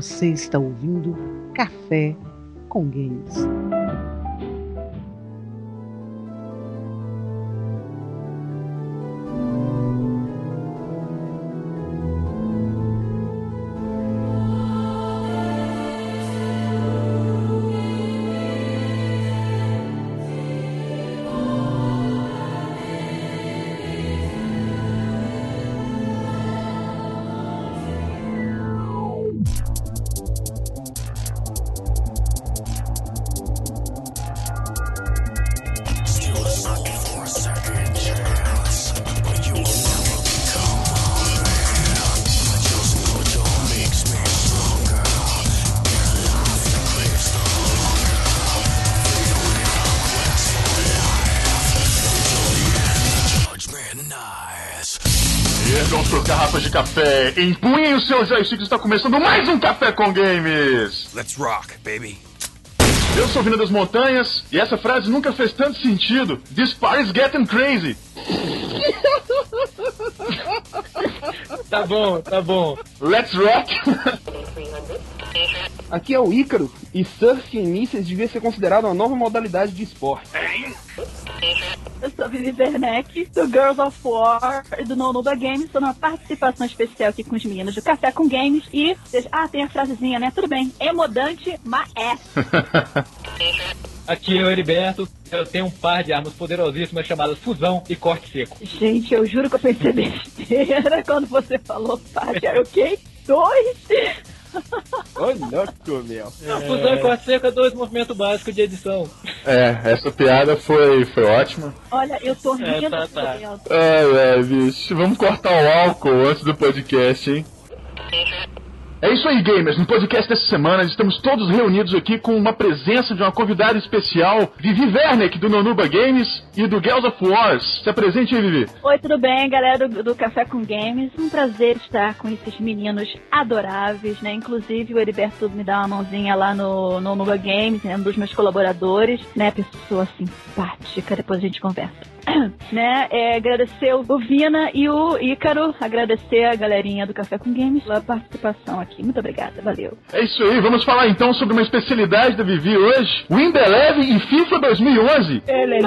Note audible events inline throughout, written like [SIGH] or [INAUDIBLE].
Você está ouvindo Café com Games. Café. Empunhem os seus joysticks, está começando mais um Café com Games. Let's rock, baby. Eu sou Vina das Montanhas e essa frase nunca fez tanto sentido. This party's getting crazy. [LAUGHS] tá bom, tá bom. Let's rock. Aqui é o Ícaro e surf em mísseis devia ser considerado uma nova modalidade de esporte. Eu Vivi Werneck, do Girls of War e do Nonuba Games. Estou numa participação especial aqui com os meninos do Café com Games. E, ah, tem a frasezinha, né? Tudo bem, emodante, mas é. [LAUGHS] Aqui é o Heriberto, eu tenho um par de armas poderosíssimas chamadas fusão e corte seco. Gente, eu juro que eu pensei [LAUGHS] besteira quando você falou par de ok? Dois? [LAUGHS] Ô, louco, meu. É... Fusão e corte seco é dois movimentos básicos de edição. É, essa piada foi, foi ótima. Olha, eu tô rindo. É, tá, tá. Ai, ai, bicho. Vamos cortar o álcool antes do podcast, hein? É isso aí, gamers. No podcast dessa semana, estamos todos reunidos aqui com uma presença de uma convidada especial, Vivi Werneck, do Nonuba Games e do Girls of Wars. Se apresente aí, Vivi. Oi, tudo bem, galera do, do, Café com Games. Um prazer estar com esses meninos adoráveis, né? Inclusive, o Heriberto me dá uma mãozinha lá no, no Nonuba Games, é um dos meus colaboradores, né? Pessoa simpática, depois a gente conversa. [COUGHS] né? É, agradecer o Vina e o Ícaro, agradecer a galerinha do Café com Games pela participação aqui. Muito obrigada, valeu. É isso aí, vamos falar então sobre uma especialidade da Vivi hoje: Wind Eleven e FIFA 2011. Elele.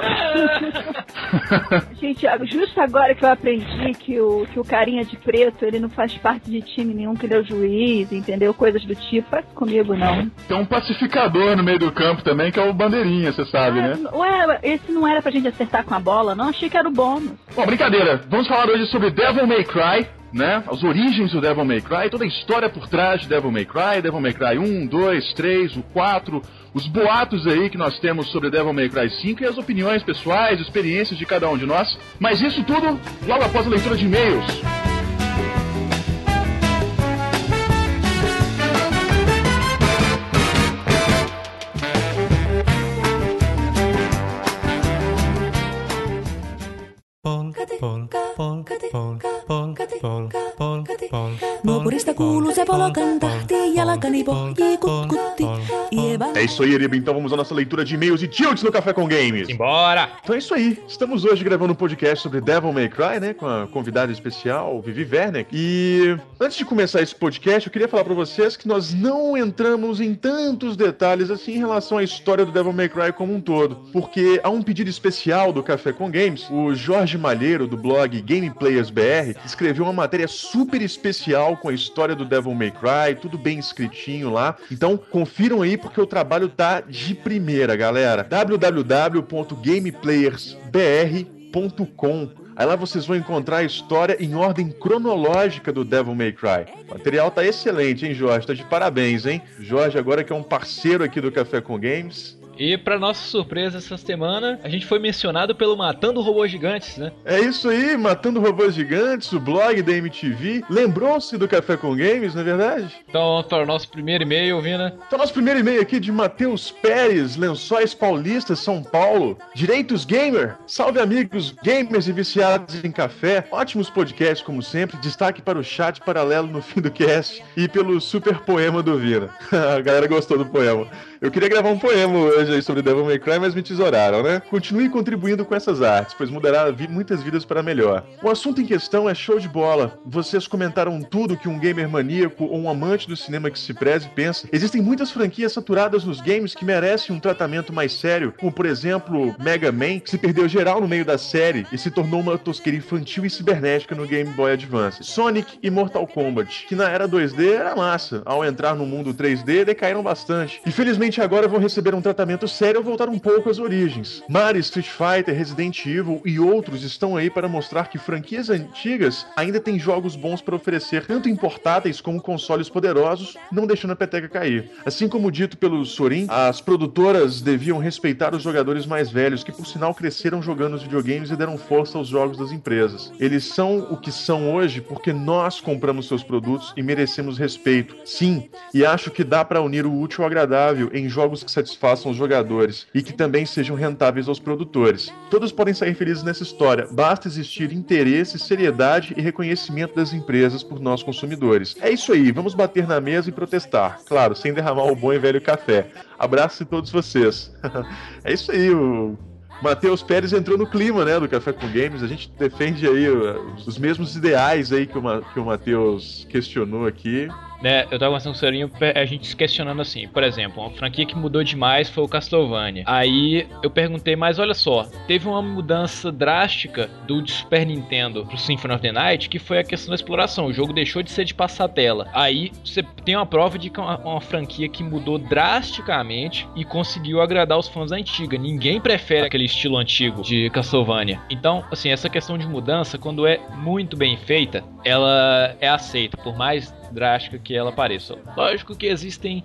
[LAUGHS] Gente, justo agora que eu aprendi que o, que o carinha de preto, ele não faz parte de time nenhum, que ele é o juiz, entendeu? Coisas do tipo, faz comigo não. Tem um pacificador no meio do campo também, que é o bandeirinha, você sabe, é, né? Ué, esse não era pra gente acertar com a bola, não? Achei que era o bônus. Bom, brincadeira. Vamos falar hoje sobre Devil May Cry, né? As origens do Devil May Cry, toda a história por trás de Devil May Cry, Devil May Cry 1, 2, 3, o 4, os boatos aí que nós temos sobre Devil May Cry 5 e as opiniões pessoais, experiências de cada um de nós. Mas isso tudo logo após a leitura de e-mails. Kuuluu se polokan tahti, jalkani pohjii kutkutti. É isso aí, Eriba. Então vamos à nossa leitura de e-mails e tilts no Café com Games. Embora! Então é isso aí. Estamos hoje gravando um podcast sobre Devil May Cry, né? Com a convidada especial, Vivi Werneck. E antes de começar esse podcast, eu queria falar para vocês que nós não entramos em tantos detalhes assim em relação à história do Devil May Cry como um todo. Porque há um pedido especial do Café com Games. O Jorge Malheiro, do blog Gameplayers BR, escreveu uma matéria super especial com a história do Devil May Cry, tudo bem escritinho lá. Então confiram aí porque o trabalho tá de primeira, galera. www.gameplayersbr.com Aí lá vocês vão encontrar a história em ordem cronológica do Devil May Cry. O material tá excelente, hein, Jorge? Tá de parabéns, hein? Jorge, agora que é um parceiro aqui do Café com Games, e para nossa surpresa essa semana, a gente foi mencionado pelo Matando Robôs Gigantes, né? É isso aí, Matando Robôs Gigantes, o blog da MTV. Lembrou-se do Café com Games, não é verdade? Então para o nosso primeiro e-mail, Vina. Então, nosso primeiro e-mail aqui de Matheus Pérez, Lençóis Paulistas, São Paulo. Direitos Gamer. Salve amigos gamers e viciados em café. Ótimos podcasts, como sempre. Destaque para o chat paralelo no fim do cast e pelo super poema do Vina. [LAUGHS] a galera gostou do poema. Eu queria gravar um poema hoje aí sobre Devil May Cry, mas me tesouraram, né? Continue contribuindo com essas artes, pois mudará vi muitas vidas para melhor. O assunto em questão é show de bola. Vocês comentaram tudo que um gamer maníaco ou um amante do cinema que se preze pensa. Existem muitas franquias saturadas nos games que merecem um tratamento mais sério, como por exemplo Mega Man, que se perdeu geral no meio da série e se tornou uma tosqueira infantil e cibernética no Game Boy Advance. Sonic e Mortal Kombat, que na era 2D era massa, ao entrar no mundo 3D decaíram bastante. Infelizmente agora vão receber um tratamento sério ao voltar um pouco às origens. Mario, Street Fighter, Resident Evil e outros estão aí para mostrar que franquias antigas ainda têm jogos bons para oferecer, tanto em portáteis como consoles poderosos, não deixando a peteca cair. Assim como dito pelo Sorin, as produtoras deviam respeitar os jogadores mais velhos, que por sinal cresceram jogando os videogames e deram força aos jogos das empresas. Eles são o que são hoje porque nós compramos seus produtos e merecemos respeito. Sim, e acho que dá para unir o útil ao agradável em jogos que satisfaçam os jogadores e que também sejam rentáveis aos produtores. Todos podem sair felizes nessa história, basta existir interesse, seriedade e reconhecimento das empresas por nós consumidores. É isso aí, vamos bater na mesa e protestar, claro, sem derramar o bom e velho café. Abraço a todos vocês. [LAUGHS] é isso aí, o Matheus Pérez entrou no clima, né, do Café com Games. A gente defende aí uh, os mesmos ideais aí que o, que o Matheus questionou aqui. Né, eu tava conversando com o a gente se questionando assim, por exemplo, uma franquia que mudou demais foi o Castlevania. Aí eu perguntei, mas olha só, teve uma mudança drástica do Super Nintendo pro Symphony of the Night, que foi a questão da exploração. O jogo deixou de ser de passar tela. Aí você tem uma prova de que é uma, uma franquia que mudou drasticamente e conseguiu agradar os fãs da antiga. Ninguém prefere aquele estilo antigo de Castlevania. Então, assim, essa questão de mudança, quando é muito bem feita, ela é aceita, por mais drástica que ela pareça. Lógico que existem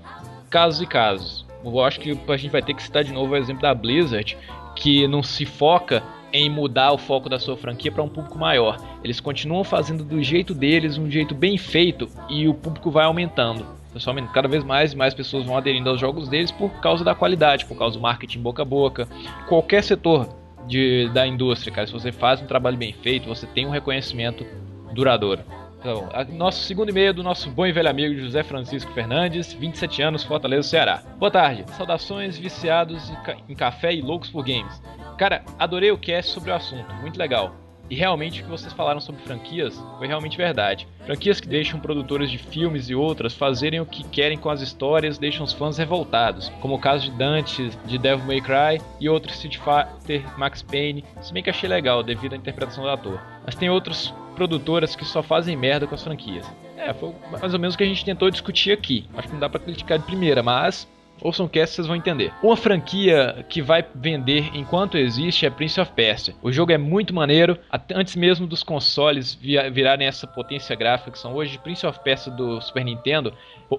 casos e casos. Eu acho que a gente vai ter que citar de novo o exemplo da Blizzard, que não se foca em mudar o foco da sua franquia para um público maior. Eles continuam fazendo do jeito deles, um jeito bem feito, e o público vai aumentando. Pessoalmente, cada vez mais e mais pessoas vão aderindo aos jogos deles por causa da qualidade, por causa do marketing boca a boca. Qualquer setor de, da indústria, cara, se você faz um trabalho bem feito, você tem um reconhecimento duradouro. Então, nosso segundo e-mail é do nosso bom e velho amigo José Francisco Fernandes, 27 anos, Fortaleza, Ceará. Boa tarde, saudações viciados em ca- em café e loucos por games. Cara, adorei o cast sobre o assunto, muito legal. E realmente o que vocês falaram sobre franquias foi realmente verdade. Franquias que deixam produtores de filmes e outras fazerem o que querem com as histórias deixam os fãs revoltados, como o caso de Dante, de Devil May Cry e outros Street Fighter, Max Payne, se bem que achei legal devido à interpretação do ator. Mas tem outros produtoras que só fazem merda com as franquias. É, foi mais ou menos o que a gente tentou discutir aqui. Acho que não dá pra criticar de primeira, mas Ouçam cast, vocês vão entender. Uma franquia que vai vender enquanto existe é Prince of Persia. O jogo é muito maneiro, antes mesmo dos consoles virarem essa potência gráfica que são hoje. Prince of Persia do Super Nintendo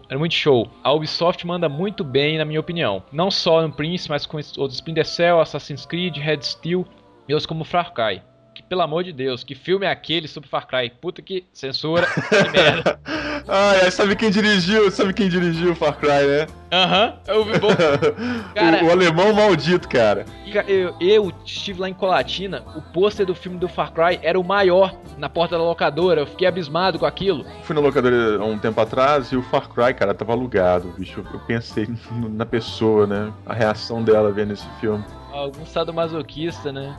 é muito show. A Ubisoft manda muito bem, na minha opinião. Não só no Prince, mas com outros Splinter Cell, Assassin's Creed, Red Steel e outros como Far Cry. Que, pelo amor de Deus, que filme é aquele sobre Far Cry? Puta que censura, que [LAUGHS] merda. Ai, ai, sabe quem dirigiu? Sabe quem dirigiu o Far Cry, né? Aham, eu vi bom. [LAUGHS] Cara- o, o alemão maldito, cara. Ca- Eu, eu estive lá em Colatina, o pôster do filme do Far Cry era o maior na porta da locadora, eu fiquei abismado com aquilo. Fui na locadora há um tempo atrás e o Far Cry, cara, tava alugado, bicho. Eu pensei [LAUGHS] na pessoa, né? A reação dela vendo esse filme. Algum sadomasoquista, né?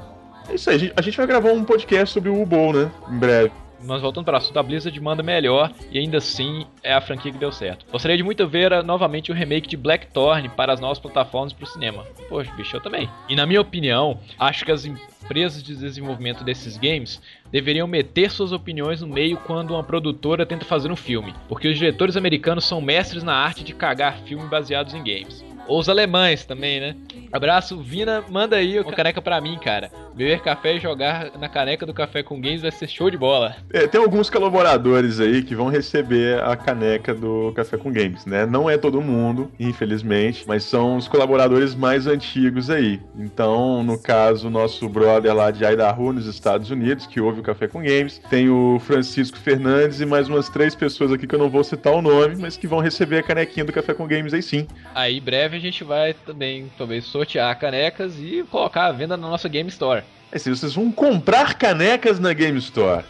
É isso aí, a gente, vai gravar um podcast sobre o Ubol, né? Em breve. Mas voltando para o assunto, a Blizzard manda melhor e ainda assim é a franquia que deu certo. Gostaria de muito ver novamente o remake de Blackthorn para as novas plataformas para o cinema. Poxa, bicho, eu também. E na minha opinião, acho que as empresas de desenvolvimento desses games deveriam meter suas opiniões no meio quando uma produtora tenta fazer um filme, porque os diretores americanos são mestres na arte de cagar filmes baseados em games. Ou os alemães também, né? Abraço, Vina, manda aí uma caneca pra mim, cara. Beber café e jogar na caneca do Café com Games vai ser show de bola. É, tem alguns colaboradores aí que vão receber a caneca do Café com Games, né? Não é todo mundo, infelizmente, mas são os colaboradores mais antigos aí. Então, no caso, nosso brother lá de Idaho, nos Estados Unidos, que ouve o Café com Games, tem o Francisco Fernandes e mais umas três pessoas aqui que eu não vou citar o nome, mas que vão receber a canequinha do Café com Games aí sim. Aí, breve, a gente vai também, talvez, sortear canecas e colocar à venda na nossa Game Store. É assim, vocês vão comprar canecas na Game Store.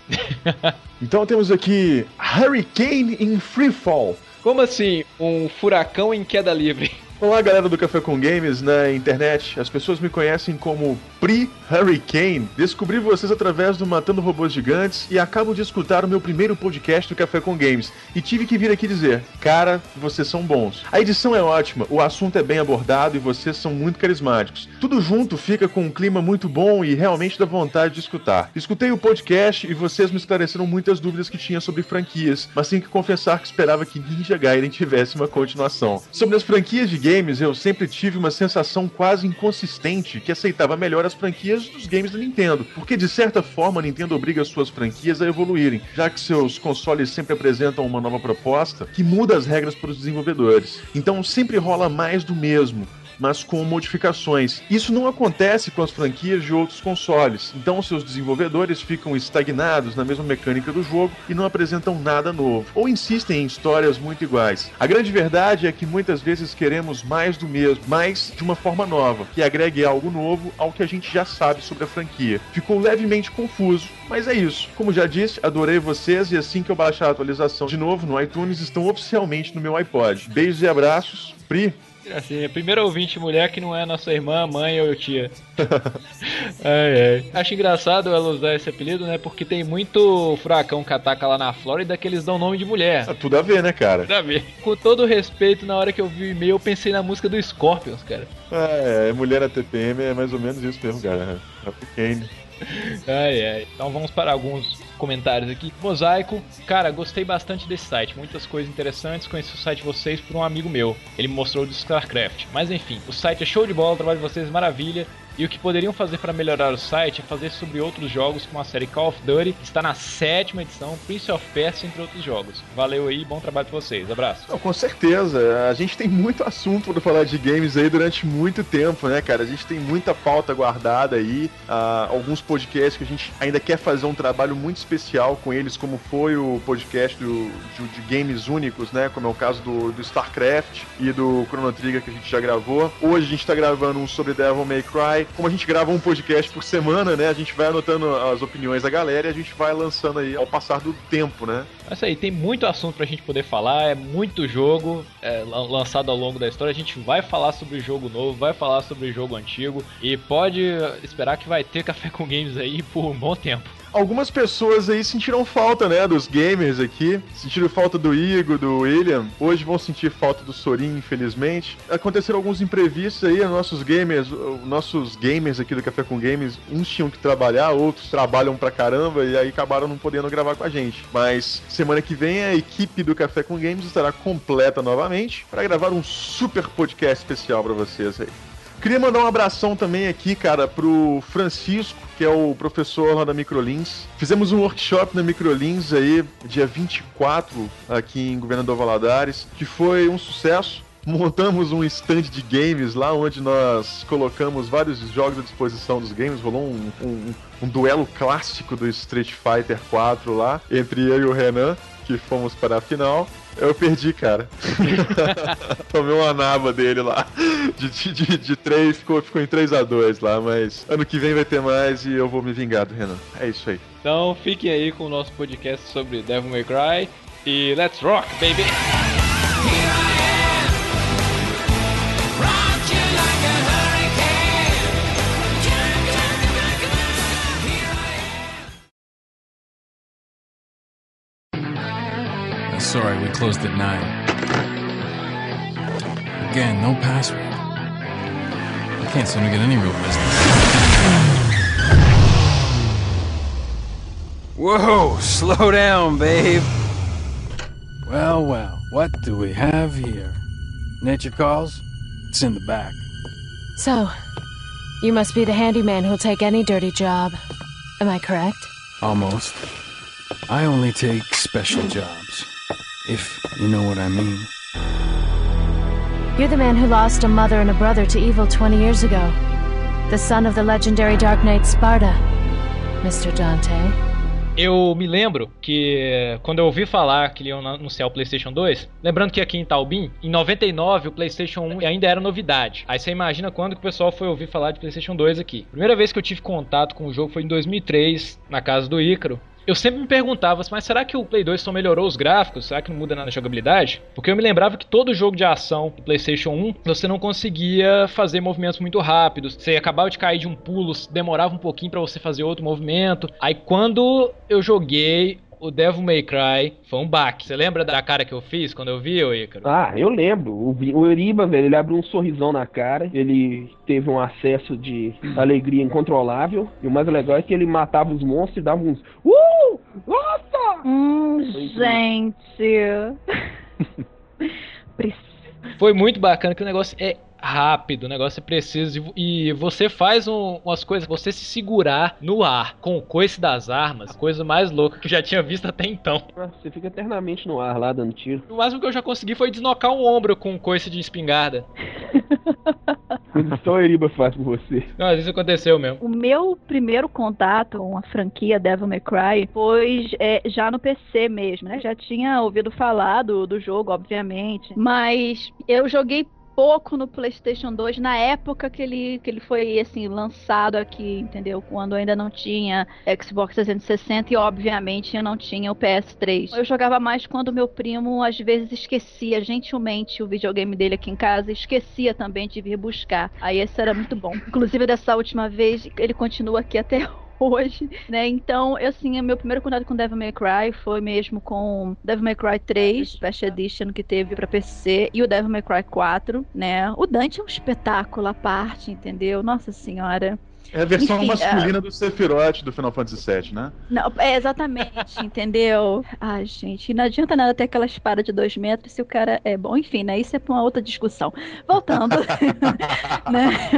[LAUGHS] então temos aqui Hurricane in Free Fall. Como assim, um furacão em queda livre? Olá, galera do Café com Games na internet. As pessoas me conhecem como Pri Hurricane. Descobri vocês através do Matando Robôs Gigantes e acabo de escutar o meu primeiro podcast do Café com Games. E tive que vir aqui dizer: Cara, vocês são bons. A edição é ótima, o assunto é bem abordado e vocês são muito carismáticos. Tudo junto fica com um clima muito bom e realmente dá vontade de escutar. Escutei o podcast e vocês me esclareceram muitas dúvidas que tinha sobre franquias, mas tenho que confessar que esperava que Ninja Gaiden tivesse uma continuação. Sobre as franquias de games, eu sempre tive uma sensação quase inconsistente que aceitava melhor as franquias dos games da Nintendo, porque de certa forma a Nintendo obriga suas franquias a evoluírem, já que seus consoles sempre apresentam uma nova proposta que muda as regras para os desenvolvedores. Então sempre rola mais do mesmo mas com modificações. Isso não acontece com as franquias de outros consoles, então seus desenvolvedores ficam estagnados na mesma mecânica do jogo e não apresentam nada novo, ou insistem em histórias muito iguais. A grande verdade é que muitas vezes queremos mais do mesmo, mas de uma forma nova, que agregue algo novo ao que a gente já sabe sobre a franquia. Ficou levemente confuso, mas é isso. Como já disse, adorei vocês e assim que eu baixar a atualização de novo no iTunes, estão oficialmente no meu iPod. Beijos e abraços. Pri, Assim, a primeira ouvinte mulher que não é nossa irmã, mãe ou tia. [LAUGHS] ai, ai. Acho engraçado ela usar esse apelido, né? Porque tem muito furacão que ataca lá na Flórida que eles dão nome de mulher. tá tudo a ver, né, cara? Tudo a ver. Com todo respeito, na hora que eu vi o e-mail, eu pensei na música do Scorpions, cara. É, mulher na TPM é mais ou menos isso mesmo, cara. É pequeno. Ai, ai. Então vamos para alguns comentários aqui. Mosaico, cara, gostei bastante desse site. Muitas coisas interessantes. Conheci o site de vocês por um amigo meu. Ele me mostrou do StarCraft. Mas enfim, o site é show de bola, o trabalho de vocês é maravilha. E o que poderiam fazer para melhorar o site é fazer sobre outros jogos, como a série Call of Duty, que está na sétima edição, Prince of Persia, entre outros jogos. Valeu aí, bom trabalho pra vocês. Abraço. Não, com certeza. A gente tem muito assunto para falar de games aí durante muito tempo, né, cara? A gente tem muita pauta guardada aí. ah, alguns podcasts que a gente ainda quer fazer um trabalho muito especial com eles, como foi o podcast do, de, de games únicos, né? Como é o caso do, do StarCraft e do Chrono Trigger que a gente já gravou. Hoje a gente tá gravando um sobre Devil May Cry. Como a gente grava um podcast por semana, né? A gente vai anotando as opiniões da galera e a gente vai lançando aí ao passar do tempo, né? É isso aí, tem muito assunto pra gente poder falar, é muito jogo é, lan- lançado ao longo da história. A gente vai falar sobre jogo novo, vai falar sobre jogo antigo e pode esperar que vai ter café com games aí por um bom tempo. Algumas pessoas aí sentiram falta, né, dos gamers aqui. Sentiram falta do Igor, do William. Hoje vão sentir falta do Sorin, infelizmente. Aconteceram alguns imprevistos aí, nossos gamers, os nossos gamers aqui do Café com Games, uns tinham que trabalhar, outros trabalham pra caramba e aí acabaram não podendo gravar com a gente. Mas semana que vem a equipe do Café com Games estará completa novamente para gravar um super podcast especial pra vocês aí. Queria mandar um abração também aqui, cara, pro Francisco, que é o professor lá da Microlins. Fizemos um workshop na Microlins aí, dia 24, aqui em Governador Valadares, que foi um sucesso. Montamos um stand de games lá, onde nós colocamos vários jogos à disposição dos games. Rolou um, um- um duelo clássico do Street Fighter 4 lá, entre eu e o Renan, que fomos para a final. Eu perdi, cara. [LAUGHS] Tomei uma naba dele lá. De, de, de, de 3, ficou, ficou em 3 a 2 lá, mas ano que vem vai ter mais e eu vou me vingar do Renan. É isso aí. Então fiquem aí com o nosso podcast sobre Devil May Cry e let's rock, baby! Sorry, we closed at 9. Again, no password. I can't seem to get any real business. Whoa, [LAUGHS] slow down, babe. Well, well, what do we have here? Nature calls? It's in the back. So, you must be the handyman who'll take any dirty job. Am I correct? Almost. I only take special jobs. If you know what I mean. You're the man who lost a mother and a brother to evil 20 years ago. The son of the legendary Dark Knight Sparta, Mr. Dante. Eu me lembro que eh, quando eu ouvi falar que iam anunciar o PlayStation 2, lembrando que aqui em Taubim, em 99 o PlayStation 1 ainda era novidade. Aí você imagina quando que o pessoal foi ouvir falar de PlayStation 2 aqui. Primeira vez que eu tive contato com o jogo foi em 2003, na casa do Ícaro. Eu sempre me perguntava, mas será que o Play 2 só melhorou os gráficos? Será que não muda nada na jogabilidade? Porque eu me lembrava que todo jogo de ação do PlayStation 1 você não conseguia fazer movimentos muito rápidos. Você acabava de cair de um pulo, demorava um pouquinho para você fazer outro movimento. Aí quando eu joguei o Devil May Cry foi um baque. Você lembra da cara que eu fiz quando eu vi, o Ícaro? Ah, eu lembro. O, Vi- o Eriba, velho, ele abriu um sorrisão na cara. Ele teve um acesso de alegria incontrolável. E o mais legal é que ele matava os monstros e dava uns. Uh! Nossa! Hum, gente. [LAUGHS] Foi muito bacana que o negócio é rápido, o negócio é preciso e, você faz um- umas coisas, você se segurar no ar com o coice das armas, coisa mais louca que eu já tinha visto até então. Você fica eternamente no ar lá dando tiro. O máximo que eu já consegui foi desnocar um ombro com um coice de espingarda. [LAUGHS] Só o Eriba faz por você. Não, isso aconteceu mesmo. O meu primeiro contato com a franquia Devil May Cry foi é, já no PC mesmo, né? Já tinha ouvido falar do, do jogo, obviamente, mas eu joguei pouco no PlayStation 2 na época que ele, que ele foi assim lançado aqui, entendeu? Quando ainda não tinha Xbox 360 e obviamente eu não tinha o PS3. Eu jogava mais quando meu primo às vezes esquecia gentilmente o videogame dele aqui em casa, esquecia também de vir buscar. Aí esse era muito bom. Inclusive dessa última vez ele continua aqui até hoje, né? Então, eu, assim, meu primeiro contato com Devil May Cry foi mesmo com Devil May Cry 3, Special Edition que teve pra PC, e o Devil May Cry 4, né? O Dante é um espetáculo à parte, entendeu? Nossa senhora. É a versão Enfim, masculina do Sephiroth do Final Fantasy VII, né? Não, é exatamente, [LAUGHS] entendeu? Ai, gente, não adianta nada ter aquela espada de dois metros se o cara é bom. Enfim, né? Isso é pra uma outra discussão. Voltando, [LAUGHS] [LAUGHS] né?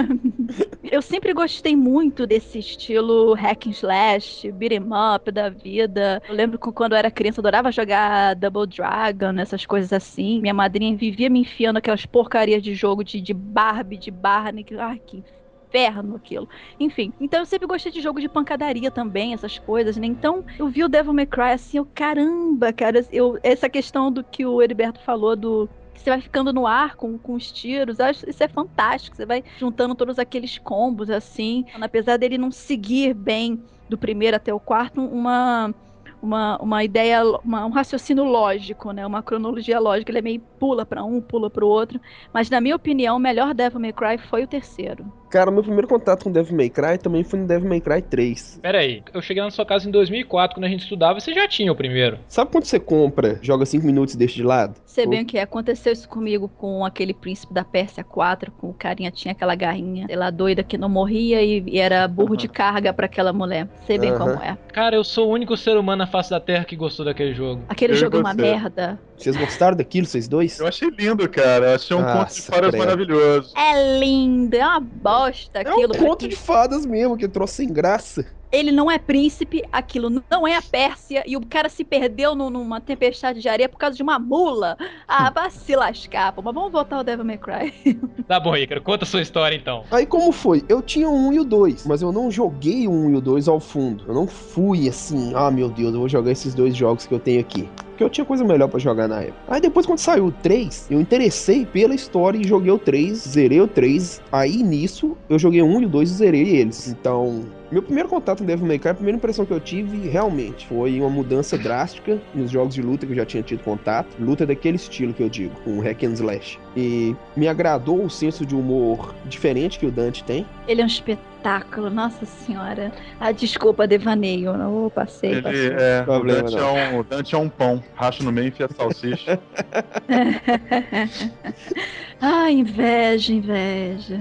Eu sempre gostei muito desse estilo hack and slash, beat 'em up da vida. Eu lembro que quando eu era criança eu adorava jogar Double Dragon, essas coisas assim. Minha madrinha vivia me enfiando aquelas porcarias de jogo de, de Barbie, de Barney. que- Ai, que inferno aquilo. Enfim, então eu sempre gostei de jogo de pancadaria também, essas coisas, né? Então eu vi o Devil May Cry assim, eu, caramba, cara, eu, essa questão do que o Heriberto falou do. Você vai ficando no ar com, com os tiros, acho isso é fantástico. Você vai juntando todos aqueles combos assim. Apesar dele não seguir bem do primeiro até o quarto, uma, uma, uma ideia, uma- um raciocínio lógico, né? Uma cronologia lógica. Ele é meio pula pra um, pula pro outro. Mas na minha opinião, o melhor Devil May Cry foi o terceiro. Cara, meu primeiro contato com Devil May Cry também foi no Devil May Cry 3. Pera aí, eu cheguei na sua casa em 2004, quando a gente estudava, você já tinha o primeiro. Sabe quando você compra, joga 5 minutos e deixa de lado? Sei bem o que é. Aconteceu isso comigo com aquele príncipe da Pérsia 4, com o carinha tinha aquela garrinha, sei lá, doida que não morria e, e era burro de carga pra aquela mulher. Sei bem como é. Cara, eu sou o único ser humano na face da Terra que gostou daquele jogo. Aquele Eu jogo é uma merda. Vocês gostaram daquilo, vocês dois? Eu achei lindo, cara. Eu achei um Nossa, conto de fadas credo. maravilhoso. É lindo, é uma bosta É um aquilo. conto de fadas mesmo, que trouxe sem graça. Ele não é príncipe, aquilo não é a Pérsia, e o cara se perdeu nu- numa tempestade de areia por causa de uma mula. Ah, vai se lascar, pô. Mas vamos voltar ao Devil May Cry. [LAUGHS] Tá bom, Ícaro, conta a sua história então. Aí como foi? Eu tinha o 1 e o 2, mas eu não joguei o 1 e o 2 ao fundo. Eu não fui assim, ah meu Deus, eu vou jogar esses dois jogos que eu tenho aqui. Porque eu tinha coisa melhor pra jogar na época. Aí depois quando saiu o 3, eu interessei pela história e joguei o 3, zerei o 3. Aí nisso eu joguei 1 e o 2 e zerei eles. Então, meu primeiro contato com Devil May Cry, a primeira impressão que eu tive realmente foi uma mudança drástica nos jogos de luta que eu já tinha tido contato. Luta daquele estilo que eu digo, com hack and slash. E me agradou o senso de humor diferente que o Dante tem. Ele é um espetáculo, nossa senhora. Ah, desculpa, devaneio. Não passei, Ele passei. é. O Dante não. é, um, o Dante é um pão. Racha no meio e enfia salsicha. [LAUGHS] ah, inveja, inveja.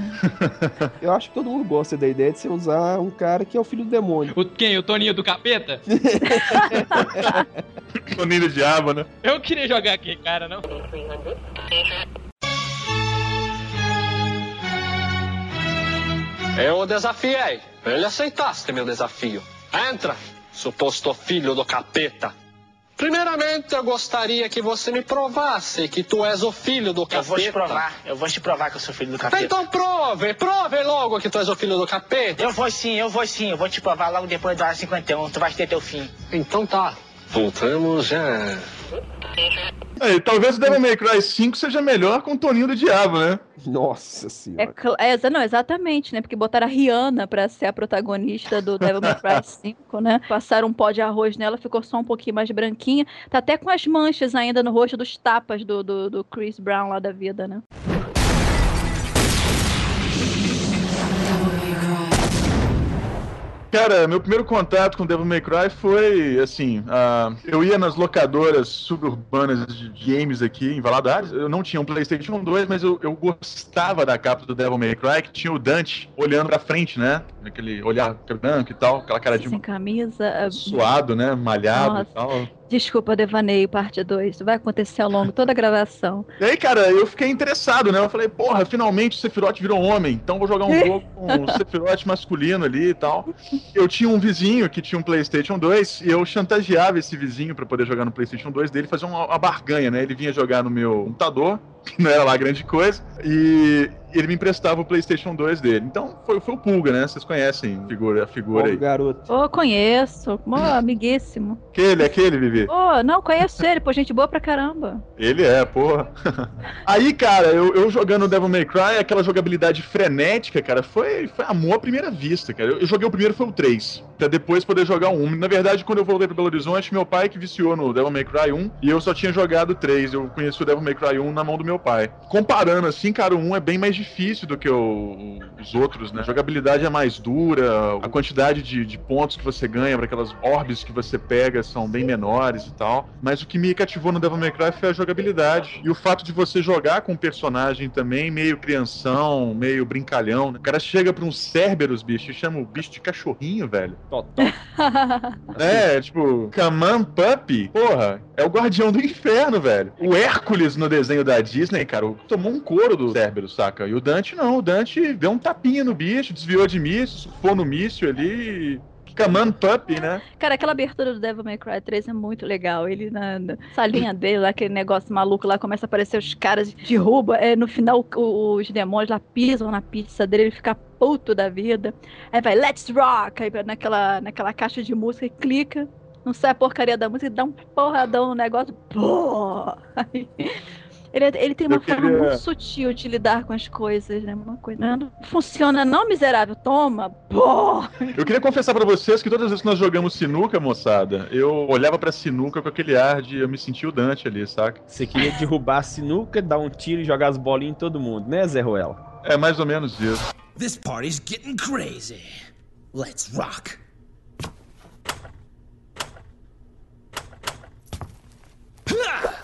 [LAUGHS] Eu acho que todo mundo gosta da ideia de você usar um cara que é o filho do demônio. O, quem? O Toninho do Capeta? [LAUGHS] Toninho do diabo, né? Eu queria jogar aquele cara, não? Eu o desafiei. Ele aceitaste meu desafio. Entra, suposto filho do capeta. Primeiramente, eu gostaria que você me provasse que tu és o filho do capeta. Eu vou te provar, eu vou te provar que eu sou filho do capeta. Então prove, prove logo que tu és o filho do capeta. Eu vou sim, eu vou sim, eu vou te provar logo depois da hora 51, tu vai ter teu fim. Então tá. Voltamos já. É, talvez o Devil May Cry 5 seja melhor com o Toninho do Diabo, né? Nossa É, senhora. é, exa- não, exatamente, né? Porque botaram a Rihanna pra ser a protagonista do Devil May Cry [LAUGHS] 5, né? Passaram um pó de arroz nela, ficou só um pouquinho mais branquinha. Tá até com as manchas ainda no rosto dos tapas do, do, do Chris Brown lá da vida, né? Cara, meu primeiro contato com Devil May Cry foi, assim, ah, eu ia nas locadoras suburbanas de games aqui em Valadares, eu não tinha um Playstation 2, mas eu, eu gostava da capa do Devil May Cry, que tinha o Dante olhando pra frente, né? Aquele olhar branco e tal, aquela cara de Sem camisa. é, suado, né? Malhado Nossa. e tal. Desculpa, devaneio, parte 2. Vai acontecer ao longo toda a gravação. E aí, cara, eu fiquei interessado, né? Eu falei, porra, finalmente o Sephiroth virou homem, então vou jogar um [LAUGHS] jogo com o Sephiroth masculino ali e tal. Eu tinha um vizinho que tinha um PlayStation 2 e eu chantageava esse vizinho pra poder jogar no PlayStation 2 dele, fazer uma, uma barganha, né? Ele vinha jogar no meu computador, que [LAUGHS] não era lá grande coisa, e ele me emprestava o PlayStation 2 dele. Então foi, foi o Pulga, né? Vocês conhecem a figura, a figura Pobre aí. garoto. Ô, conheço. Ô, [LAUGHS] amiguíssimo. Aquele, aquele, Vivi. Ô, não, conheço ele. Pô, gente boa pra caramba. Ele é, porra. [LAUGHS] Aí, cara, eu, eu jogando Devil May Cry, aquela jogabilidade frenética, cara, foi, foi amor à primeira vista, cara. Eu, eu joguei o primeiro, foi o 3, pra depois poder jogar 1. Na verdade, quando eu voltei pra Belo Horizonte, meu pai que viciou no Devil May Cry 1, e eu só tinha jogado o 3. Eu conheci o Devil May Cry 1 na mão do meu pai. Comparando, assim, cara, o 1 é bem mais difícil do que o- os outros, né? A jogabilidade é mais dura, a quantidade de, de pontos que você ganha para aquelas orbes que você pega são bem menores e tal. Mas o que me cativou no Devil May Cry foi a jogabilidade. E o fato de você jogar com um personagem também meio crianção, meio brincalhão. né? O cara chega pra uns Cerberus, bicho, e chama o bicho de cachorrinho, velho. Totó. [LAUGHS] É, tipo, Kaman Puppy, porra, é o guardião do inferno, velho. O Hércules no desenho da Disney, cara, tomou um couro do Cerberus, saca? E o Dante não, o Dante deu um tapinha no bicho, desviou de míssil, surfou no míssil ali. Kaman Puppy, né? Cara, aquela abertura do Devil May Cry 3 é muito legal. Ele na, na salinha dele, lá, aquele negócio maluco lá, começa a aparecer os caras, derruba. É, no final, os demônios lá pisam na pizza dele, ele fica puto da vida. Aí vai, let's rock! Aí naquela, naquela caixa de música e clica. Não sai a porcaria da música e dá um porradão no negócio. Pô! [LAUGHS] Aí, ele, ele tem uma Eu forma queria- muito sutil de lidar com as coisas, né? Uma coisa. Não funciona, não, miserável. Toma! Pô! Eu queria confessar pra vocês que todas as vezes que nós jogamos sinuca, moçada, eu olhava pra sinuca com aquele ar de eu me sentia o Dante ali, saca? Você queria derrubar a sinuca, dar um tiro e jogar as bolinhas em todo mundo, né, Zé Ruela? É mais ou menos isso. This party's getting crazy. Let's rock. A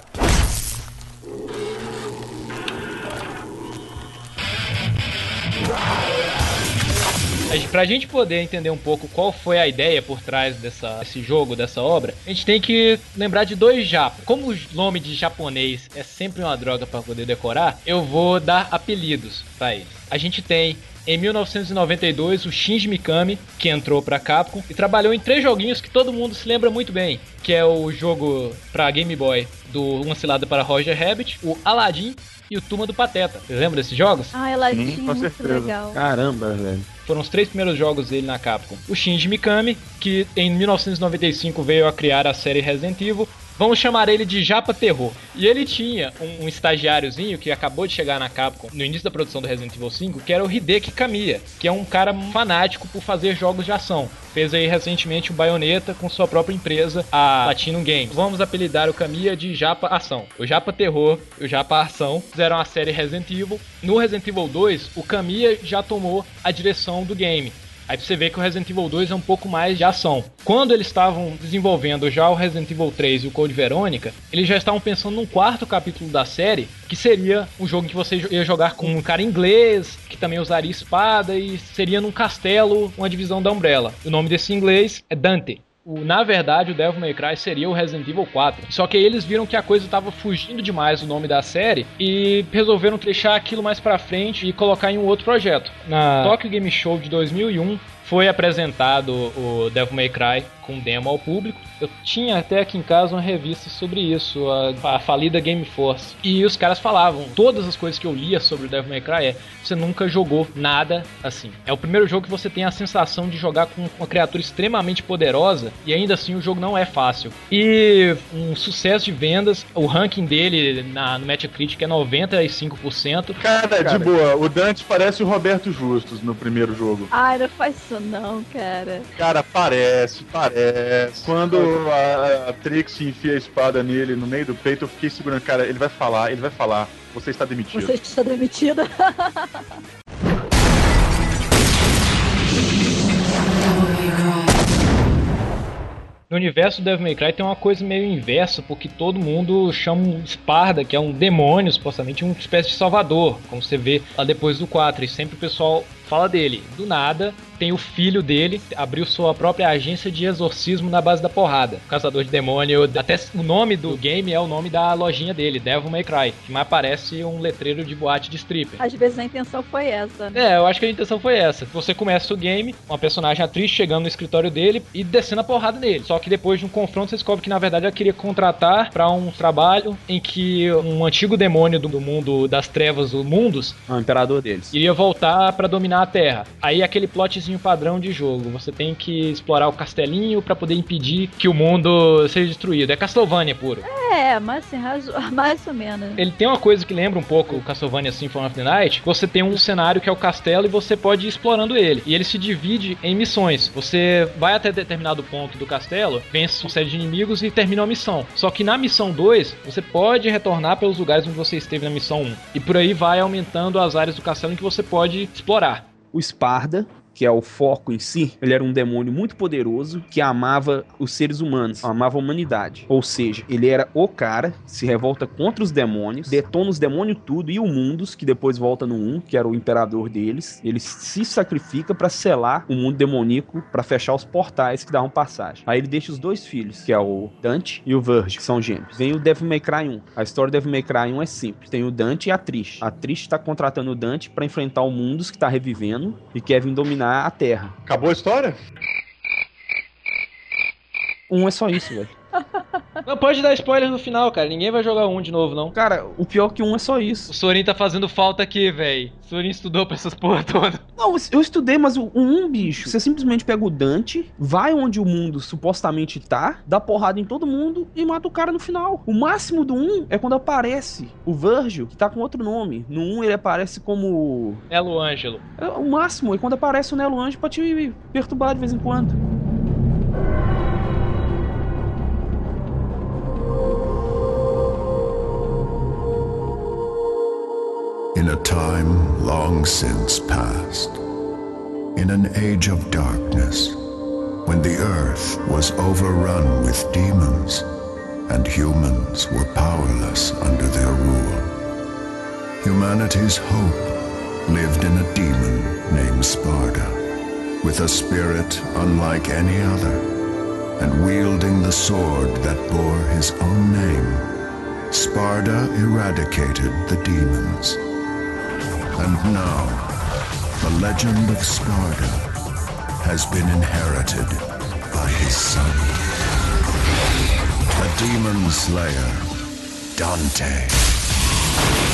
Pra gente poder entender um pouco qual foi a ideia por trás dessa, desse jogo, dessa obra, a gente tem que lembrar de dois japas. Como o nome de japonês é sempre uma droga pra poder decorar, eu vou dar apelidos pra eles. A gente tem em 1992 o Shinji Mikami, que entrou pra Capcom e trabalhou em três joguinhos que todo mundo se lembra muito bem, que é o jogo pra Game Boy do Uma Cilada para Roger Rabbit, o Aladdin e o Turma do Pateta. Vocês lembram desses jogos? Ah, ela Sim, com muito certeza. legal. Caramba, velho. Foram os três primeiros jogos dele na Capcom. O Shinji Mikami, que em 1995 veio a criar a série Resident Evil. Vamos chamar ele de Japa Terror. E ele tinha um, um estagiáriozinho que acabou de chegar na Capcom no início da produção do Resident Evil 5, que era o Hideki Kamiya, que é um cara fanático por fazer jogos de ação. Fez aí recentemente o Bayonetta com sua própria empresa, a Platinum Games. Vamos apelidar o Kamiya de Japa Ação. O Japa Terror e o Japa Ação fizeram a série Resident Evil. No Resident Evil 2, o Kamiya já tomou a direção do game. Aí você vê que o Resident Evil 2 é um pouco mais de ação. Quando eles estavam desenvolvendo já o Resident Evil 3 e o Code Verônica, eles já estavam pensando num quarto capítulo da série, que seria um jogo que você ia jogar com um cara inglês, que também usaria espada e seria num castelo, uma divisão da Umbrella. O nome desse inglês é Dante. O, na verdade, o Devil May Cry seria o Resident Evil 4. Só que aí eles viram que a coisa estava fugindo demais do nome da série e resolveram deixar aquilo mais pra frente e colocar em um outro projeto. Na Tokyo Game Show de 2001, foi apresentado o Devil May Cry com demo ao público. Eu tinha até aqui em casa uma revista sobre isso, a, a falida Game Force. E os caras falavam, todas as coisas que eu lia sobre o Devil May Cry é, você nunca jogou nada assim. É o primeiro jogo que você tem a sensação de jogar com uma criatura extremamente poderosa e ainda assim o jogo não é fácil. E um sucesso de vendas, o ranking dele na, no Metacritic é 95%. Cara, Cara. de boa, o Dante parece o Roberto Justus no primeiro jogo. Ai, não faz isso não, cara. Cara, parece, parece. Quando a, a Trix enfia a espada nele no meio do peito, eu fiquei segurando. Cara, ele vai falar, ele vai falar. Você está demitido. Você está demitida. [LAUGHS] No universo do Devil May Cry tem uma coisa meio inversa, porque todo mundo chama um Sparda, que é um demônio, supostamente uma espécie de salvador, como você vê lá depois do 4, e sempre o pessoal fala dele. Do nada, tem o filho dele, abriu sua própria agência de exorcismo na base da porrada. O caçador de demônio, até o nome do game é o nome da lojinha dele, Devil May Cry, que mais parece um letreiro de boate de stripper. Às vezes a intenção foi essa, né? É, eu acho que a intenção foi essa. Você começa o game, uma personagem atriz chegando no escritório dele e descendo a porrada nele. Só que depois de um confronto você descobre que na verdade ela queria contratar para um trabalho em que um antigo demônio do mundo das trevas, do mundos, o imperador deles. iria voltar para dominar a Terra. Aí aquele plotzinho padrão de jogo, você tem que explorar o castelinho para poder impedir que o mundo seja destruído. É Castlevania puro. É, mas assim, [LAUGHS] mais ou menos. Ele tem uma coisa que lembra um pouco o Castlevania Symphony of the Night. Você tem um cenário que é o castelo e você pode ir explorando ele. E ele se divide em missões. Você vai até determinado ponto do castelo, vence uma série de inimigos e termina a missão. Só que na missão 2, você pode retornar pelos lugares onde você esteve na missão 1. E por aí vai aumentando as áreas do castelo em que você pode explorar. O Sparda, que é o foco em si, ele era um demônio muito poderoso que amava os seres humanos, amava a humanidade. Ou seja, ele era o cara, se revolta contra os demônios, detona os demônios tudo e o Mundus, que depois volta no 1, que era o imperador deles. Ele se sacrifica pra selar o mundo demoníaco, pra fechar os portais que davam passagem. Aí ele deixa os dois filhos, que é o Dante e o Virgil, que são gêmeos. Vem o Devil May Cry 1. A história do Devil May Cry 1 é simples. Tem o Dante e a Trish. A Trish tá contratando o Dante pra enfrentar o Mundus que tá revivendo e quer vir dominar a Terra. Acabou a história? Um é só isso, velho. Não pode dar spoiler no final, cara. Ninguém vai jogar um de novo, não. Cara, o pior que um é só isso. O Sorin tá fazendo falta aqui, velho. O Sorin estudou pra essas porra toda. Não, eu estudei, mas o 1, bicho, você simplesmente pega o Dante, vai onde o mundo supostamente tá, dá porrada em todo mundo e mata o cara no final. O máximo do 1 é quando aparece o Virgil, que tá com outro nome. No 1 ele aparece como. Nelo Ângelo. É, o máximo é quando aparece o Nelo Anjo pra te perturbar de vez em quando. In a time long since past, in an age of darkness, when the earth was overrun with demons and humans were powerless under their rule, humanity's hope lived in a demon named Sparta, with a spirit unlike any other, and wielding the sword that bore his own name, Sparta eradicated the demons. And now, the legend of Sparta has been inherited by his son, the demon slayer, Dante.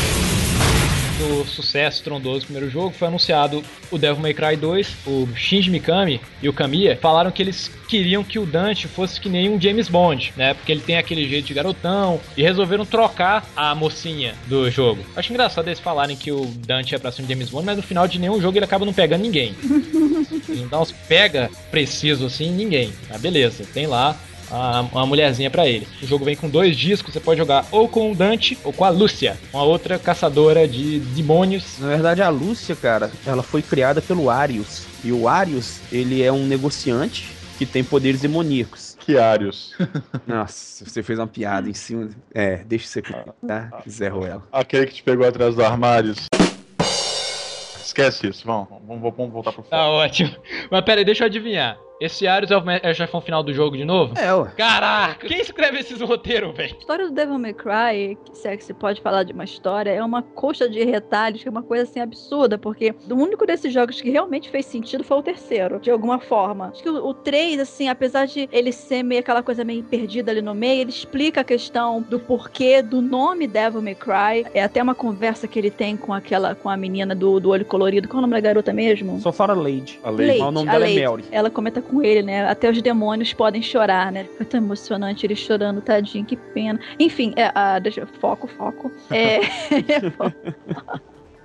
Do sucesso estrondoso do primeiro jogo, foi anunciado o Devil May Cry 2, o Shinji Mikami e o Kamiya falaram que eles queriam que o Dante fosse que nem um James Bond, né? Porque ele tem aquele jeito de garotão e resolveram trocar a mocinha do jogo. Acho engraçado eles falarem que o Dante é pra ser um James Bond, mas no final de nenhum jogo ele acaba não pegando ninguém. Ele não dá uns pega preciso assim, ninguém. Mas beleza, tem lá a- uma mulherzinha pra ele. O jogo vem com dois discos, você pode jogar ou com o Dante ou com a Lúcia, uma outra caçadora de demônios. Na verdade, a Lúcia, cara, ela foi criada pelo Arius. E o Arius, ele é um negociante que tem poderes demoníacos. Que Arius. [LAUGHS] Nossa, você fez uma piada em cima. É, deixa você tá? Zé Ruela. Aquele que te pegou atrás do armário. Esquece isso, vamos, vamos, vamos voltar pro Tá ótimo. Mas pera aí, deixa eu adivinhar. Esse Ares é o, é o chefão final do jogo de novo? É, ué. Caraca, quem escreve esses roteiros, velho? A história do Devil May Cry, se é que se pode falar de uma história, é uma coxa de retalhos, que é uma coisa assim absurda, porque o único desses jogos que realmente fez sentido foi o terceiro, de alguma forma. Acho que o, o 3, assim, apesar de ele ser meio aquela coisa meio perdida ali no meio, ele explica a questão do porquê do nome Devil May Cry. É até uma conversa que ele tem com aquela, com a menina do, do olho colorido. Qual é o nome da garota mesmo? Só fora Lady. A Lady. Mas o nome a dela Lady. é Melry. Ela comenta com ele, né? Até os demônios podem chorar, né? Foi tão emocionante ele chorando, tadinho, que pena. Enfim, é, ah, deixa, foco, foco. [LAUGHS] É,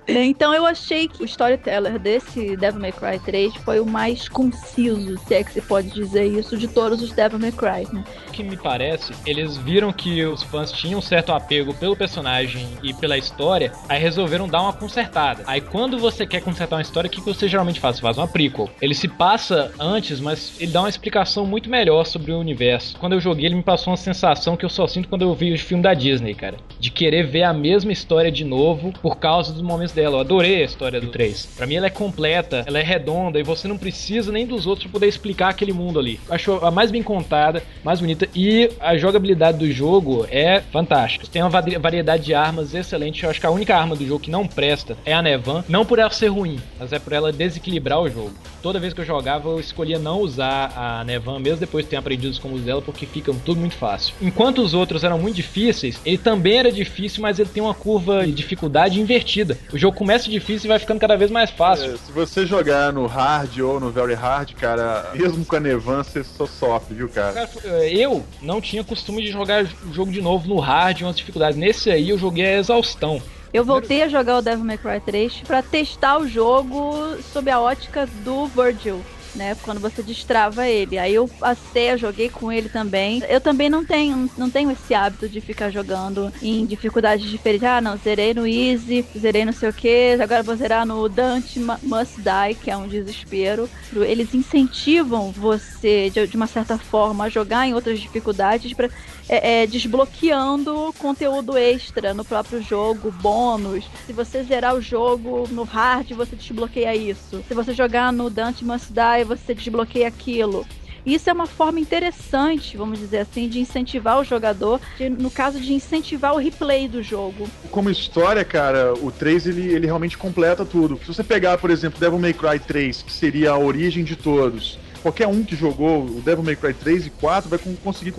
Então eu achei que o storyteller desse Devil May Cry 3 foi o mais conciso, se é que se pode dizer isso, de todos os Devil May Cry, né? Que me parece, eles viram que os fãs tinham um certo apego pelo personagem e pela história, aí resolveram dar uma consertada. Aí quando você quer consertar uma história, o que você geralmente faz? Você faz uma prequel. Ele se passa antes, mas ele dá uma explicação muito melhor sobre o universo. Quando eu joguei, ele me passou uma sensação que eu só sinto quando eu vi o filme da Disney, cara. De querer ver a mesma história de novo por causa dos momentos dela. Eu adorei a história do 3. Pra mim ela é completa, ela é redonda e você não precisa nem dos outros pra poder explicar aquele mundo ali. Eu acho a mais bem contada, mais bonita e a jogabilidade do jogo é fantástica. Tem uma vari- variedade de armas excelente. Eu acho que a única arma do jogo que não presta é a Nevan, não por ela ser ruim, mas é por ela desequilibrar o jogo. Toda vez que eu jogava, eu escolhia não usar a Nevan, mesmo depois de ter aprendido os combos dela, porque fica tudo muito fácil. Enquanto os outros eram muito difíceis, ele também era difícil, mas ele tem uma curva de dificuldade invertida. O jogo começa difícil e vai ficando cada vez mais fácil. É, se você jogar no hard ou no very hard, cara, mesmo com a Nevan, você só sofre, viu, cara? Cara, eh, eu não tinha costume de jogar o jogo de novo no hard, umas dificuldades. Nesse aí eu joguei a exaustão. Eu voltei a jogar o Devil May Cry 3 pra testar o jogo sob a ótica do Virgil. Né, quando você destrava ele. Aí eu passei, eu joguei com ele também. Eu também não tenho, não tenho esse hábito de ficar jogando em dificuldades diferentes. Ah, não, zerei no Easy, zerei não sei o que, agora vou zerar no Dante Must Die, que é um desespero. Eles incentivam você, de, de uma certa forma, a jogar em outras dificuldades pra é, é, desbloqueando conteúdo extra no próprio jogo, bônus. Se você zerar o jogo no hard, você desbloqueia isso. Se você jogar no Dante Must Die, você desbloqueia aquilo. Isso é uma forma interessante, vamos dizer assim, de incentivar o jogador, de- no caso de incentivar o replay do jogo. Como história, cara, o 3 ele, ele realmente completa tudo. Se você pegar, por exemplo, Devil May Cry 3, que seria a origem de todos, qualquer um que jogou o Devil May Cry 3 e 4 vai con- conseguir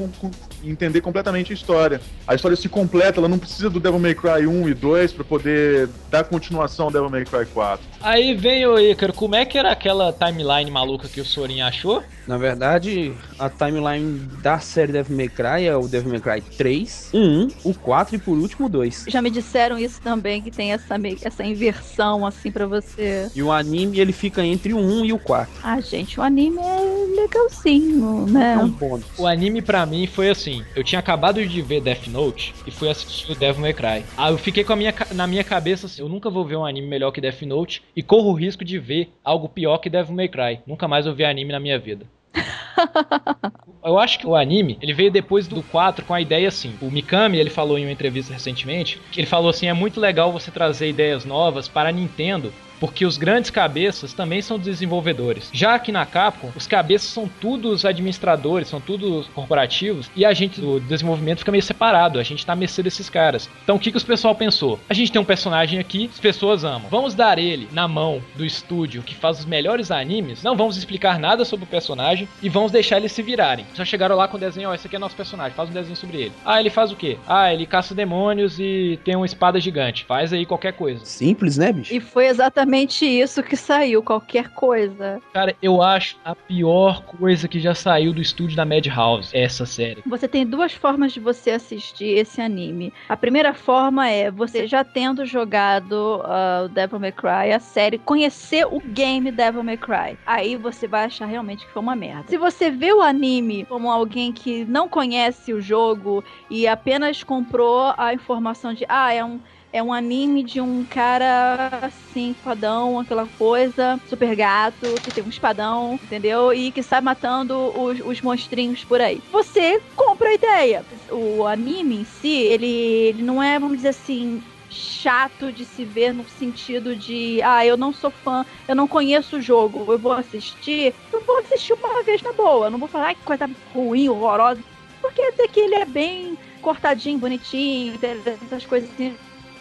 entender completamente a história. A história se completa, ela não precisa do Devil May Cry 1 e 2 pra poder dar continuação ao Devil May Cry 4. Aí vem o Ícaro, como é que era aquela timeline maluca que o Sorin achou? Na verdade, a timeline da série Devil May Cry é o Devil May Cry 3, o 1, o 4 e por último o 2. Já me disseram isso também, que tem essa, meio- essa inversão, assim, pra você. E o anime ele fica entre o 1 e o 4. Ah, gente, o anime é legalzinho, né? É um bônus. O anime pra mim foi assim, eu tinha acabado de ver Death Note e fui assistir o Devil May Cry. Aí eu fiquei com a minha, na minha cabeça assim, eu nunca vou ver um anime melhor que Death Note e corro o risco de ver algo pior que Devil May Cry. Nunca mais eu vi anime na minha vida. [LAUGHS] Eu acho que o anime, ele veio depois do 4 com a ideia assim. O Mikami, ele falou em uma entrevista recentemente, que ele falou assim, é muito legal você trazer ideias novas para a Nintendo, porque os grandes cabeças também são desenvolvedores. Já aqui na Capcom, os cabeças são todos administradores, são todos corporativos, e a gente do desenvolvimento fica meio separado, a gente tá à mercê desses caras. Então o que, que os pessoal pensou? A gente tem um personagem aqui, as pessoas amam. Vamos dar ele na mão do estúdio que faz os melhores animes, não vamos explicar nada sobre o personagem e vamos deixar eles se virarem. Só chegaram lá com o desenho, ó, esse aqui é nosso personagem, faz um desenho sobre ele. Ah, ele faz o quê? Ah, ele caça demônios e tem uma espada gigante. Faz aí qualquer coisa. Simples, né, bicho? E foi exatamente isso que saiu, qualquer coisa. Cara, eu acho a pior coisa que já saiu do estúdio da Madhouse, essa série. Você tem duas formas de você assistir esse anime. A primeira forma é você já tendo jogado o Devil May Cry, a série, conhecer o game Devil May Cry. Aí você vai achar realmente que foi uma merda. Se você vê o anime como alguém que não conhece o jogo e apenas comprou a informação de ah, é um é um anime de um cara assim, fodão, aquela coisa, super gato, que tem um espadão, entendeu? E que sai matando os, os monstrinhos por aí. Você compra a ideia. O anime em si, ele, ele não é, vamos dizer assim, chato de se ver no sentido de, ah, eu não sou fã, eu não conheço o jogo, eu vou assistir, eu vou assistir uma vez na boa, não vou falar que coisa ruim, horrorosa, porque até que ele é bem cortadinho, bonitinho, essas coisas assim.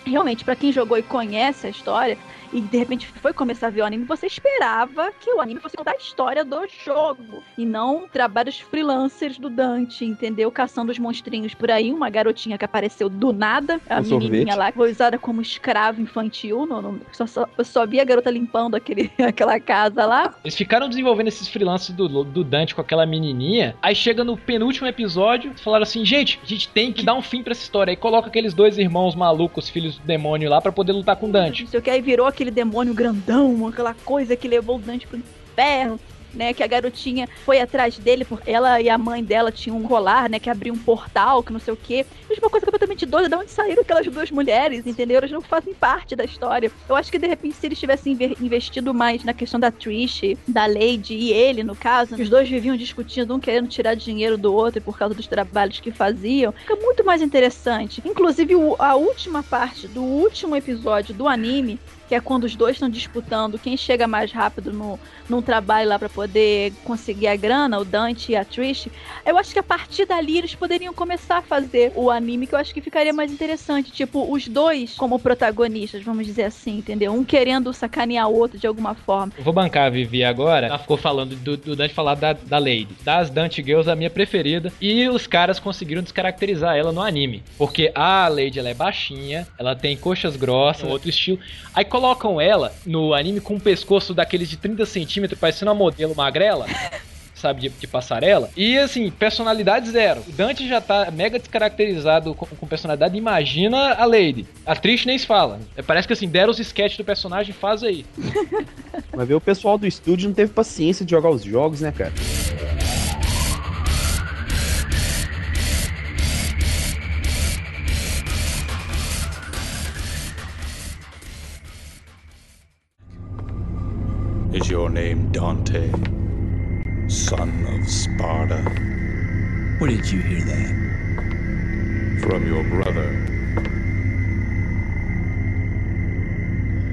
Realmente, para quem jogou e conhece a história, e de repente foi começar a ver o anime, você esperava que o anime fosse contar a história do jogo e não trabalhos freelancers do Dante, entendeu? Caçando os monstrinhos por aí, uma garotinha que apareceu do nada, a Um menininha sorvete. lá, que foi usada como escravo infantil, no, no- só, só, eu só vi a garota limpando aquele, [LAUGHS] aquela casa lá. Eles ficaram desenvolvendo esses freelances do, do Dante com aquela menininha. Aí chega no penúltimo episódio, falaram assim: gente, a gente tem que dar um fim pra essa história. Aí coloca aqueles dois irmãos malucos, filhos do demônio lá, pra poder lutar com o Dante. Não sei o que, aí virou aquele demônio grandão, aquela coisa que levou o Dante pro inferno. Né, que a garotinha foi atrás dele, porque ela e a mãe dela tinham um colar, né? Que abriu um portal, que não sei o quê. Mas uma coisa completamente doida, de onde saíram aquelas duas mulheres, entendeu? Elas não fazem parte da história. Eu acho que de repente, se eles tivessem investido mais na questão da Trish, da Lady e ele, no caso, os dois viviam discutindo, um querendo tirar dinheiro do outro por causa dos trabalhos que faziam, fica muito mais interessante. Inclusive, a última parte do último episódio do anime que é quando os dois estão disputando quem chega mais rápido no, num trabalho lá pra poder conseguir a grana, o Dante e a Trish. Eu acho que a partir dali eles poderiam começar a fazer o anime que eu acho que ficaria mais interessante. Tipo, os dois como protagonistas, vamos dizer assim, entendeu? Um querendo sacanear o outro de alguma forma. Eu vou bancar a Vivi agora. Ela ficou falando do, do Dante falar da, da Lady. Das Dante Girls, a minha preferida. E os caras conseguiram descaracterizar ela no anime. Porque a Lady ela é baixinha, ela tem coxas grossas, outro estilo. Aí colocam ela no anime com um pescoço daqueles de 30 centímetros, parecendo uma modelo magrela. [LAUGHS] Sabe, de, de passarela. E assim, personalidade zero. O Dante já tá mega descaracterizado com, com personalidade. Imagina a Lady. A Trish nem se fala. É, Parece que assim, deram os sketches do personagem, faz aí. [LAUGHS] Vai ver o pessoal do estúdio não teve paciência de jogar os jogos, né, cara? Dante, son of Sparta? Where did you hear that? From your brother.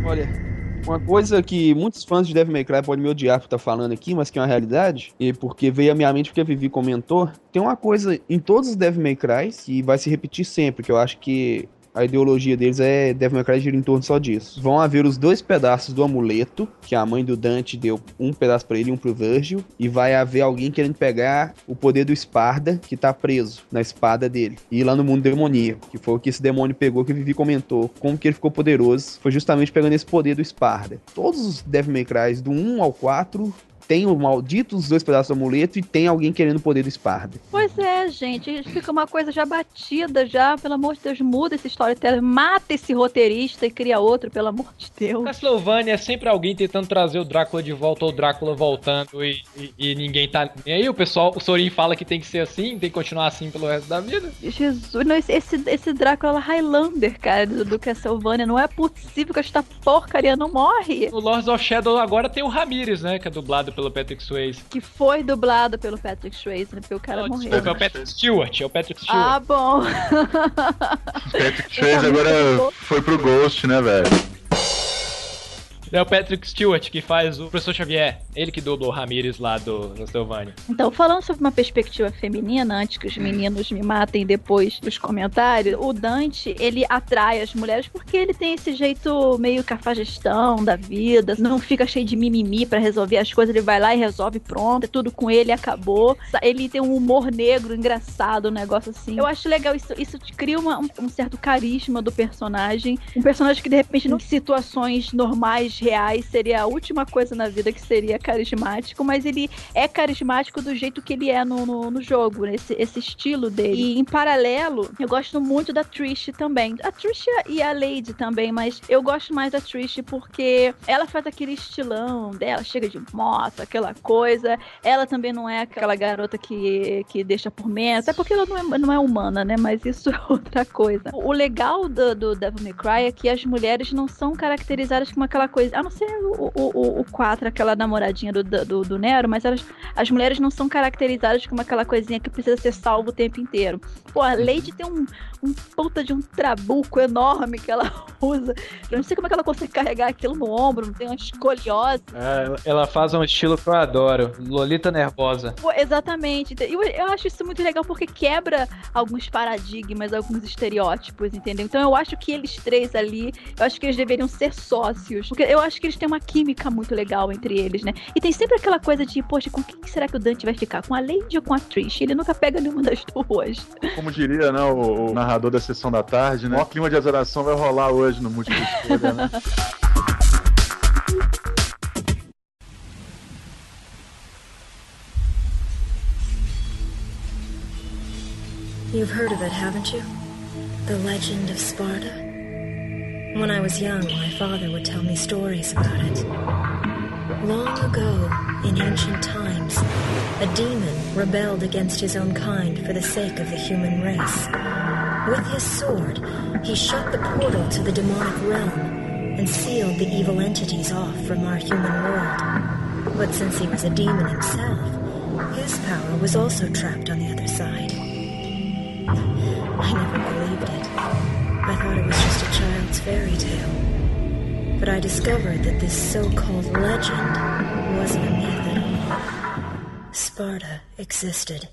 Olha, uma coisa que muitos fãs de Devil May Cry podem me odiar por estar falando aqui, mas que é uma realidade, e porque veio à minha mente porque a Vivi comentou, tem uma coisa em todos os Devil May Cry que vai se repetir sempre, que eu acho que a ideologia deles é Devil May Cry gira em torno só disso. Vão haver os dois pedaços do amuleto, que a mãe do Dante deu um pedaço pra ele e um pro Virgil, e vai haver alguém querendo pegar o poder do Esparda, que tá preso na espada dele, e lá no mundo demoníaco, que foi o que esse demônio pegou, que a Vivi comentou, como que ele ficou poderoso, foi justamente pegando esse poder do Esparda. Todos os Devil May Cry, do 1 ao 4, tem o maldito os dois pedaços do amuleto e tem alguém querendo o poder do Esparda. Pois é, gente, fica uma coisa já batida, já, pelo amor de Deus, muda esse storyteller, mata esse roteirista e cria outro, pelo amor de Deus. Castlevania é sempre alguém tentando trazer o Drácula de volta ou o Drácula voltando e, e- e ninguém tá. E aí o pessoal, o Sorin fala que tem que ser assim, tem que continuar assim pelo resto da vida. Jesus, não, esse, esse, Drácula Highlander, cara, do, do Castlevania, não é possível que esta porcaria não morre. No Lords of Shadow agora tem o Ramirez, né? Que é dublado pelo Patrick Swayze. Que foi dublado pelo Patrick Swayze, né? Porque o cara morreu. Desculpa, é o Patrick Stewart, é o Patrick Stewart. Ah, bom. Patrick [LAUGHS] Swayze agora foi pro Ghost, né, velho? É o Patrick Stewart que faz o Professor Xavier. Ele que dubla o Ramirez lá do Castlevania. Então, falando sobre uma perspectiva feminina, antes que os meninos me matem depois dos comentários, o Dante, ele atrai as mulheres porque ele tem esse jeito meio cafajestão da vida, não fica cheio de mimimi pra resolver as coisas, ele vai lá e resolve, pronto, é tudo com ele, acabou. Ele tem um humor negro, engraçado, um negócio assim. Eu acho legal, isso, isso cria uma- um, um certo carisma do personagem. Um personagem que, de repente, em situações normais, reais, seria a última coisa na vida que seria carismático, mas ele é carismático do jeito que ele é no, no, no jogo, né? esse, esse estilo dele. E em paralelo, eu gosto muito da Trish também. A Trish e a Lady também, mas eu gosto mais da Trish porque ela faz aquele estilão dela, chega de moto, aquela coisa. Ela também não é aquela garota que, que deixa por menos, até porque ela não é, não é humana, né? Mas isso [LAUGHS] é outra coisa. O legal do, do Devil May Cry é que as mulheres não são caracterizadas como aquela coisa, a não ser o, o, o 4, aquela namoradinha do, do, do Nero, mas elas, as mulheres não são caracterizadas como aquela coisinha que precisa ser salvo o tempo inteiro. Pô, a Lady tem um, um puta de um trabuco enorme que ela [LAUGHS] usa. Eu não sei como é que ela consegue carregar aquilo no ombro, não tem uma escoliose. É, ela faz um estilo que eu adoro, Lolita nervosa. Pô, exatamente. Eu, eu acho isso muito legal porque quebra alguns paradigmas, alguns estereótipos, entendeu? Então eu acho que eles três ali, eu acho que eles deveriam ser sócios. Porque eu acho que eles têm uma química muito legal entre eles, né? E tem sempre aquela coisa de, poxa, com quem será que o Dante vai ficar? Com a Lady ou com a Trish? Ele nunca pega nenhuma das duas. Como diria, né, o, o narrador da sessão da tarde, né? O clima de azaração vai rolar hoje no Múltiplo [LAUGHS] Escolha, né? You've heard of it, haven't you? The legend of Sparta? When I was young, my father would tell me stories about it. Long ago, in ancient times, a demon rebelled against his own kind for the sake of the human race. With his sword, he shut the portal to the demonic realm and sealed the evil entities off from our human world. But since he was a demon himself, his power was also trapped on the other side. I never believed it. I thought it was just a child's fairy tale. But I discovered that this so-called legend wasn't a myth at all. Sparta existed.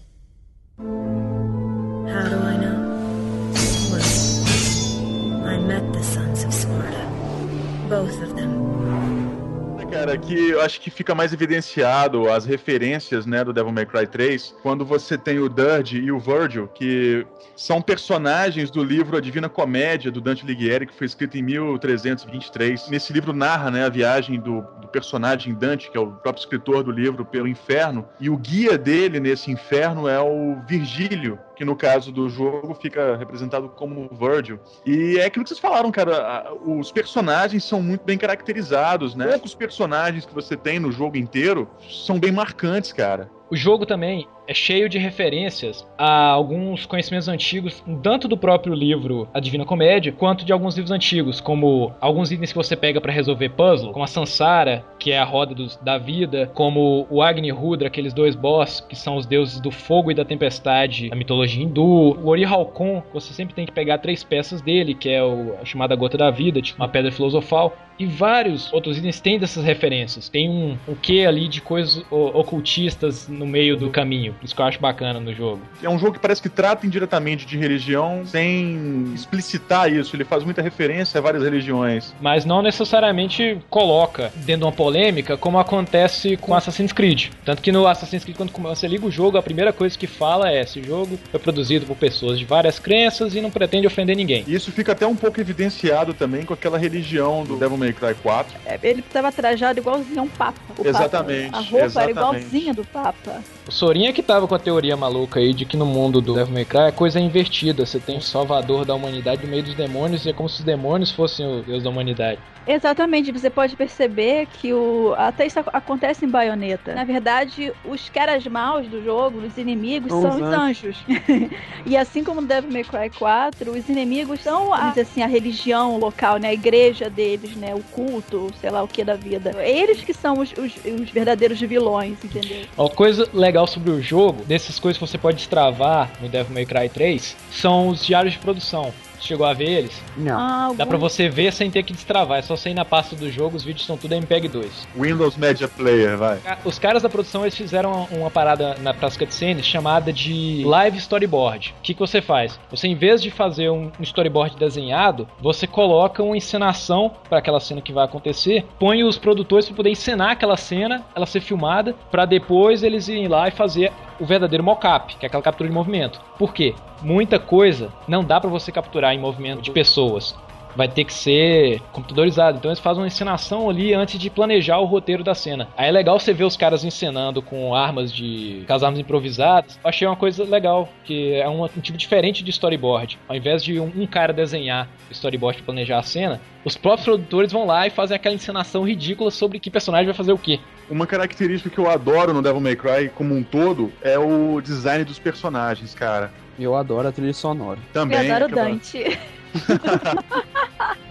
Cara, que eu acho que fica mais evidenciado as referências, né, do Devil May Cry 3, quando você tem o Dirge e o Virgil, que são personagens do livro A Divina Comédia, do Dante Alighieri, que foi escrito em 1323. Nesse livro narra, né, a viagem do, do personagem Dante, que é o próprio escritor do livro, pelo inferno, e o guia dele nesse inferno é o Virgílio, que no caso do jogo fica representado como Virgil. E é aquilo que vocês falaram, cara, os personagens são muito bem caracterizados, né? Poucos personagens que você tem no jogo inteiro são bem marcantes, cara. O jogo também é cheio de referências a alguns conhecimentos antigos, tanto do próprio livro A Divina Comédia, quanto de alguns livros antigos, como alguns itens que você pega para resolver puzzle, como a Sansara, que é a roda dos, da vida, como o Agni Rudra, aqueles dois boss que são os deuses do fogo e da tempestade da mitologia hindu, o Ori Halcon, você sempre tem que pegar três peças dele, que é o, a chamada gota da vida, tipo uma pedra filosofal, e vários outros itens têm dessas referências. Tem um o que ali de coisas ocultistas no meio do caminho. Isso que eu acho bacana no jogo. É um jogo que parece que trata indiretamente de religião sem explicitar isso. Ele faz muita referência a várias religiões. Mas não necessariamente coloca dentro de uma polêmica como acontece com Assassin's Creed. Tanto que no Assassin's Creed, quando você liga o jogo, a primeira coisa que fala é: esse jogo foi produzido por pessoas de várias crenças e não pretende ofender ninguém. Isso fica até um pouco evidenciado também com aquela religião do Devil May Cry 4. É, ele estava trajado igualzinho a um Papa. Exatamente. Papa. A roupa exatamente. era igualzinha do Papa. O Sorinha que tava com a teoria maluca aí de que no mundo do Devil May Cry a coisa é invertida. Você tem o salvador da humanidade no meio dos demônios e é como se os demônios fossem o deus da humanidade. Exatamente, você pode perceber que o até isso acontece em Baioneta. Na verdade, os caras maus do jogo, os inimigos, São os anjos. [LAUGHS] e assim como no Devil May Cry 4, os inimigos são a, assim, a religião local, né? A igreja deles, né? O culto, sei lá o que da vida. Eles que são os, os, os verdadeiros vilões, entendeu? Uma coisa legal sobre o jogo, dessas coisas que você pode destravar no Devil May Cry 3, são os diários de produção. Chegou a ver eles? Não. Ah, Dá pra você ver sem ter que destravar, é só você ir na pasta do jogo, os vídeos são tudo MPEG 2. Windows Media Player, vai. Os caras da produção eles fizeram uma parada na prática de cenas chamada de live storyboard. O que, que você faz? Você, em vez de fazer um storyboard desenhado, você coloca uma encenação para aquela cena que vai acontecer, põe os produtores para poder encenar aquela cena, ela ser filmada, para depois eles irem lá e fazer o verdadeiro mocap, que é aquela captura de movimento. Por quê? Muita coisa não dá para você capturar em movimento de pessoas vai ter que ser computadorizado. Então eles fazem uma encenação ali antes de planejar o roteiro da cena. Aí é legal você ver os caras encenando com armas de. com as armas improvisadas. Eu achei uma coisa legal, que é um, um tipo diferente de storyboard. Ao invés de um, um cara desenhar o storyboard para planejar a cena, os próprios produtores vão lá e fazem aquela encenação ridícula sobre que personagem vai fazer o quê. Uma característica que eu adoro no Devil May Cry como um todo é o design dos personagens, cara. Eu adoro a trilha sonora. Também. Eu adoro Dante. [LAUGHS]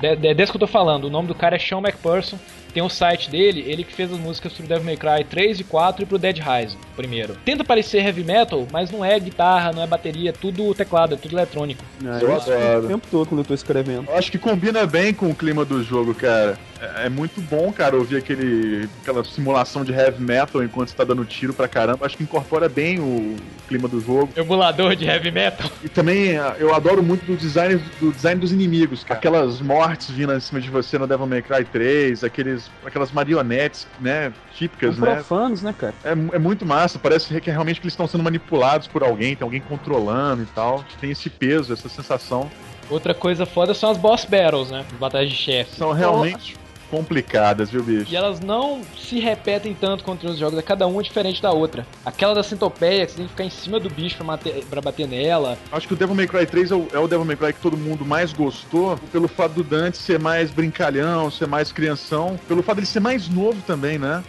É, é desse que eu tô falando. O nome do cara é Sean McPherson. Tem um site dele, ele que fez as músicas pro Devil May Cry 3 e 4 e pro Dead Rising, primeiro. Tenta parecer heavy metal, mas não é guitarra, não é bateria, é tudo teclado, é tudo eletrônico. É, eu adoro. O tempo todo quando eu tô escrevendo. Eu acho que combina bem com o clima do jogo, cara. É, é muito bom, cara, ouvir aquele, aquela simulação de heavy metal enquanto você tá dando tiro pra caramba. Acho que incorpora bem o clima do jogo. Emulador de heavy metal. E também ah, eu adoro muito do design, do design dos inimigos, cara. Aquelas mortes vindo em cima de você no Devil May Cry 3, aqueles, aquelas marionetes, né, típicas, São né? profanos, né, cara? É, é muito massa, parece que realmente que eles estão sendo manipulados por alguém, tem alguém controlando e tal. Tem esse peso, essa sensação. Outra coisa foda são as boss battles, né? As batalhas de chefe. São realmente complicadas, viu, bicho? E elas não se repetem tanto contra os jogos, é cada uma diferente da outra. Aquela da centopeia, que você tem que ficar em cima do bicho pra, bater, pra bater nela. Acho que o Devil May Cry 3 é o, é o Devil May Cry que todo mundo mais gostou, pelo fato do Dante ser mais brincalhão, ser mais crianção, pelo fato de ele ser mais novo também, né?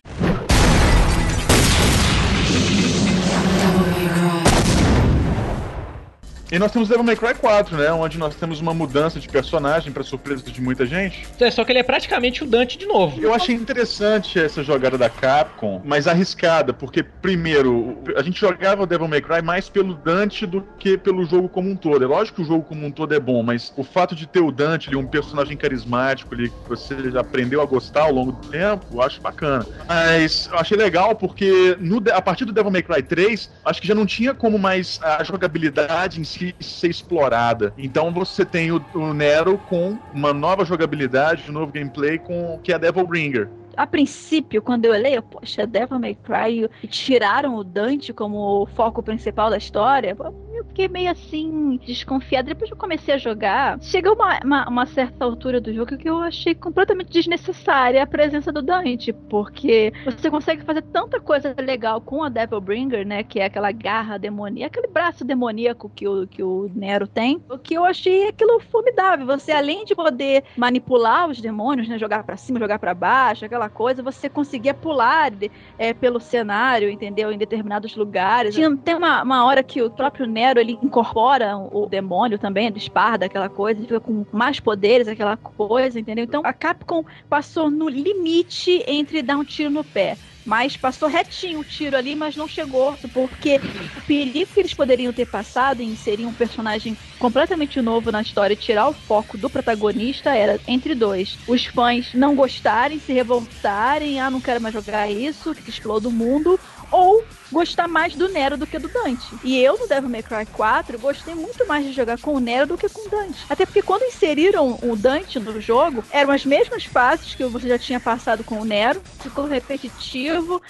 E nós temos Devil May Cry 4, né? Onde nós temos uma mudança de personagem para surpresa de muita gente. É, só que ele é praticamente o Dante de novo. Eu achei interessante essa jogada da Capcom, mas arriscada, porque, primeiro, a gente jogava o Devil May Cry mais pelo Dante do que pelo jogo como um todo. É lógico que o jogo como um todo é bom, mas o fato de ter o Dante ali, um personagem carismático ali, que você já aprendeu a gostar ao longo do tempo, eu acho bacana. Mas eu achei legal porque no, a partir do Devil May Cry 3, acho que já não tinha como mais a jogabilidade em si ser explorada. Então você tem o, o Nero com uma nova jogabilidade, um novo gameplay com que é Devil Bringer a princípio, quando eu leio, poxa, Devil May Cry tiraram o Dante como foco principal da história, eu fiquei meio assim, desconfiada. Depois eu comecei a jogar, chegou uma, uma, uma, certa altura do jogo que eu achei completamente desnecessária a presença do Dante, porque você consegue fazer tanta coisa legal com a Devil Bringer, né, que é aquela garra demoníaca, aquele braço demoníaco que o, que o Nero tem, o que eu achei aquilo formidável. Você, além de poder manipular os demônios, né, jogar para cima, jogar para baixo, aquela coisa, você conseguia pular é, pelo cenário, entendeu? Em determinados lugares. Tinha, tem uma, uma hora que o próprio Nero ele incorpora o demônio também, ele esparda aquela coisa, ele fica com mais poderes, aquela coisa, entendeu? Então a Capcom passou no limite entre dar um tiro no pé mas passou retinho o tiro ali, mas não chegou, porque o perigo que eles poderiam ter passado em inserir um personagem completamente novo na história e tirar o foco do protagonista era entre dois. Os fãs não gostarem, se revoltarem, ah, não quero mais jogar isso, que exploda o mundo, ou gostar mais do Nero do que do Dante. E eu no Devil May Cry 4 gostei muito mais de jogar com o Nero do que com o Dante. Até porque quando inseriram o Dante no jogo, eram as mesmas fases que você já tinha passado com o Nero, ficou repetitivo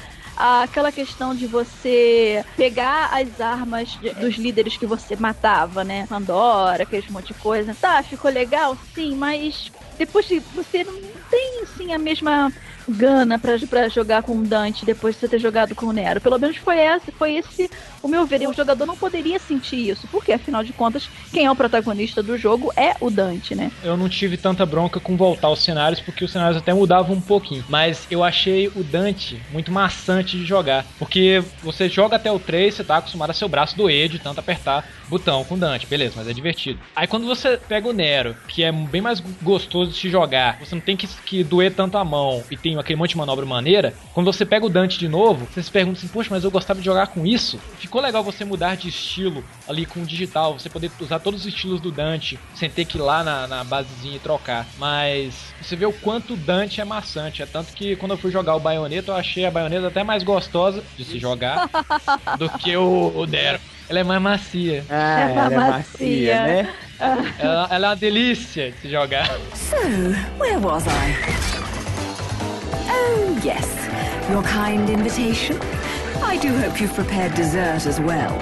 aquela questão de você pegar as armas de, dos líderes que você matava, né? Pandora, aqueles monte de coisa. Tá, ficou legal? Sim, mas depois de você não tem assim a mesma gana para jogar com o Dante depois de você ter jogado com o Nero. Pelo menos foi esse, foi esse o meu ver. E o jogador não poderia sentir isso, porque afinal de contas, quem é o protagonista do jogo é o Dante, né? Eu não tive tanta bronca com voltar aos cenários, porque os cenários até mudavam um pouquinho. Mas eu achei o Dante muito maçante de jogar. Porque você joga até o 3, você tá acostumado a seu braço doer de tanto apertar botão com Dante, beleza, mas é divertido. Aí quando você pega o Nero, que é bem mais gostoso de se jogar, você não tem que, que doer tanto a mão e tem aquele monte de manobra maneira, quando você pega o Dante de novo, você se pergunta assim, poxa, mas eu gostava de jogar com isso? Ficou legal você mudar de estilo ali com o digital, você poder usar todos os estilos do Dante, sem ter que ir lá na, na basezinha e trocar. Mas você vê o quanto o Dante é maçante, é tanto que quando eu fui jogar o Bayonetta, eu achei a Bayonetta até mais gostosa de se jogar [LAUGHS] do que o, o Nero. Ela é mais macia. Ah, é ela é macia, né? ela, ela é uma delícia de jogar. So, where was I? Oh, yes. Your kind invitation. I do hope you've prepared dessert as well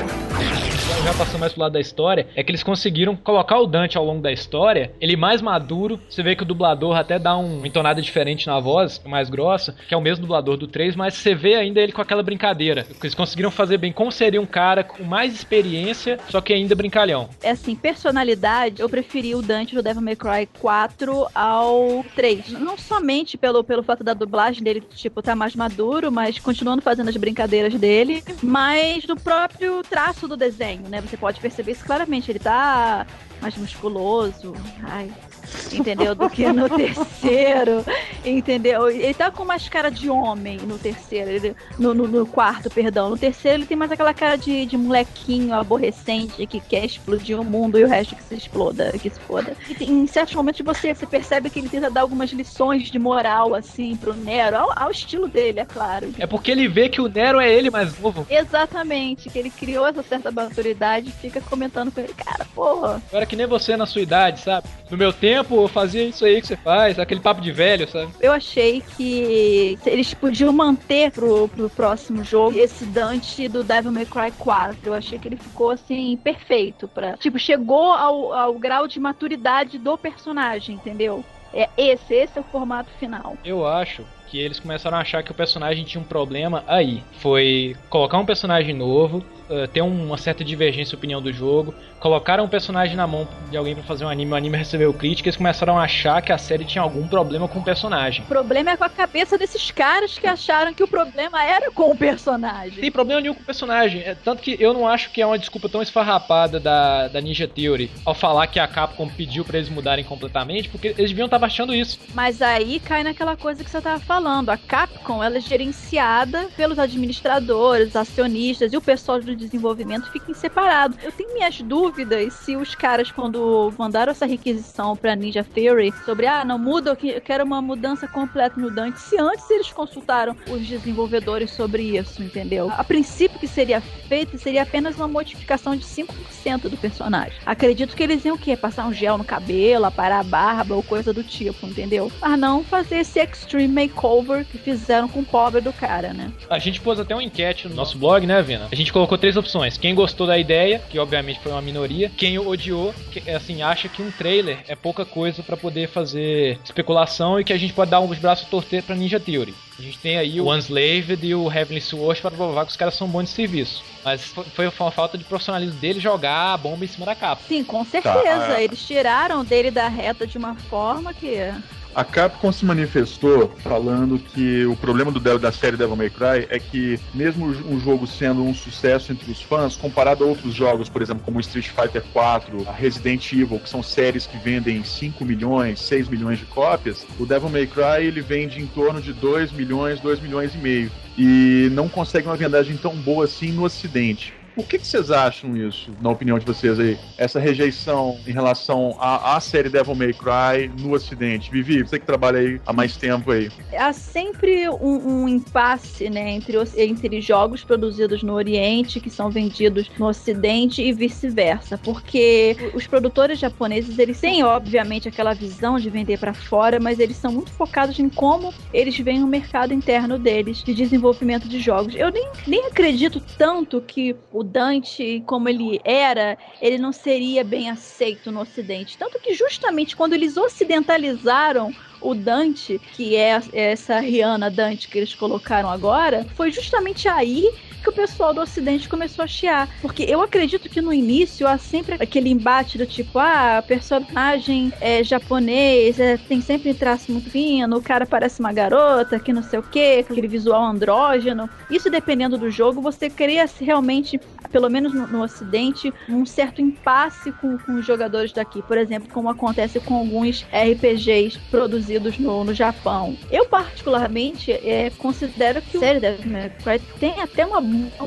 já passando mais pro lado da história, é que eles conseguiram colocar o Dante ao longo da história, ele mais maduro, você vê que o dublador até dá um, uma entonada diferente na voz, mais grossa, que é o mesmo dublador do 3, mas você vê ainda ele com aquela brincadeira. Eles conseguiram fazer bem como seria um cara com mais experiência, só que ainda brincalhão. É assim, personalidade, eu preferi o Dante do Devil May Cry 4 ao 3. Não somente pelo, pelo fato da dublagem dele, tipo, tá mais maduro, mas continuando fazendo as brincadeiras dele, mas do próprio traço do desenho, né? Você pode perceber isso claramente. Ele tá mais musculoso. Ai, entendeu? Do que no [LAUGHS] terceiro, entendeu? Ele tá com mais cara de homem no terceiro, ele, no, no, no, quarto, perdão. No terceiro ele tem mais aquela cara de, de molequinho aborrecente que quer explodir o mundo e o resto que se exploda, que se foda. E em certos momentos você, você percebe que ele tenta dar algumas lições de moral, assim, pro Nero, ao, ao estilo dele, é claro. É porque ele vê que o Nero é ele mais novo. Exatamente, que ele criou essa certa maturidade e fica comentando com ele, cara, porra. Agora que nem você na sua idade, sabe? No meu tempo eu fazia isso aí que você faz, aquele papo de velho, sabe? Eu achei que eles podiam manter pro, pro próximo jogo esse Dante do Devil May Cry 4. Eu achei que ele ficou assim, perfeito pra. Tipo, chegou ao, ao grau de maturidade do personagem, entendeu? É esse, esse é o formato final. Eu acho que eles começaram a achar que o personagem tinha um problema aí. Foi colocar um personagem novo, uh, ter uma certa divergência de opinião do jogo, colocaram um personagem na mão de alguém para fazer um anime, o anime recebeu críticas, começaram a achar que a série tinha algum problema com o personagem. O problema é com a cabeça desses caras que acharam que o problema era com o personagem. Tem problema nenhum com o personagem, é, tanto que eu não acho que é uma desculpa tão esfarrapada da, da Ninja Theory ao falar que a Capcom pediu para eles mudarem completamente, porque eles deviam estar achando isso. Mas aí cai naquela coisa que você tava falando, a Capcom ela é gerenciada pelos administradores, acionistas e o pessoal do desenvolvimento fiquem separados. Eu tenho minhas dúvidas se os caras, quando mandaram essa requisição pra Ninja Theory sobre, ah, não muda, eu quero uma mudança completa no Dante, se antes eles consultaram os desenvolvedores sobre isso, entendeu? A princípio que seria feito seria apenas uma modificação de 5% do personagem. Acredito que eles iam o quê? Passar um gel no cabelo, aparar a barba ou coisa do tipo, entendeu? Mas não fazer esse extreme makeover que fizeram com o pobre do cara, né? A gente pôs até uma enquete no nosso blog, né, Vina? A gente colocou três opções. Quem gostou da ideia, que obviamente foi uma minoria. Quem odiou, que, assim, acha que um trailer é pouca coisa para poder fazer especulação e que a gente pode dar uns braços torcer pra Ninja Theory. A gente tem aí o Unslaved e o Heavenly Sword para provar que os caras são bons de serviço. Mas foi, uma falta de profissionalismo dele jogar a bomba em cima da capa. Sim, com certeza. Tá, é. Eles tiraram dele da reta de uma forma que a Capcom se manifestou falando que o problema do da série Devil May Cry é que, mesmo um jogo sendo um sucesso entre os fãs, comparado a outros jogos, por exemplo, como Street Fighter 4, Resident Evil, que são séries que vendem 5 milhões, 6 milhões de cópias, o Devil May Cry ele vende em torno de 2 milhões, 2 milhões e meio. E não consegue uma vendagem tão boa assim no Ocidente. Por que, que vocês acham isso, na opinião de vocês aí? Essa rejeição em relação à, à série Devil May Cry no Ocidente? Vivi, você que trabalha aí há mais tempo aí. Há sempre um, um impasse, né, entre, entre jogos produzidos no Oriente que são vendidos no Ocidente e vice-versa, porque os produtores japoneses, eles têm, obviamente, aquela visão de vender para fora, mas eles são muito focados em como eles veem o mercado interno deles de desenvolvimento de jogos. Eu nem, nem acredito tanto que o Dante, como ele era, ele não seria bem aceito no Ocidente. Tanto que justamente quando eles ocidentalizaram o Dante, que é essa Rihanna Dante que eles colocaram agora, foi justamente aí que o pessoal do Ocidente começou a chiar. Porque eu acredito que no início há sempre aquele embate do tipo, ah, personagem é japonês, é, tem sempre traço muito fino, o cara parece uma garota, que não sei o que, aquele visual andrógeno. Isso dependendo do jogo, você cria realmente, pelo menos no, no Ocidente, um certo impasse com, com os jogadores daqui. Por exemplo, como acontece com alguns RPGs produzidos no, no Japão. Eu, particularmente, é, considero que série Devil May Cry tem até uma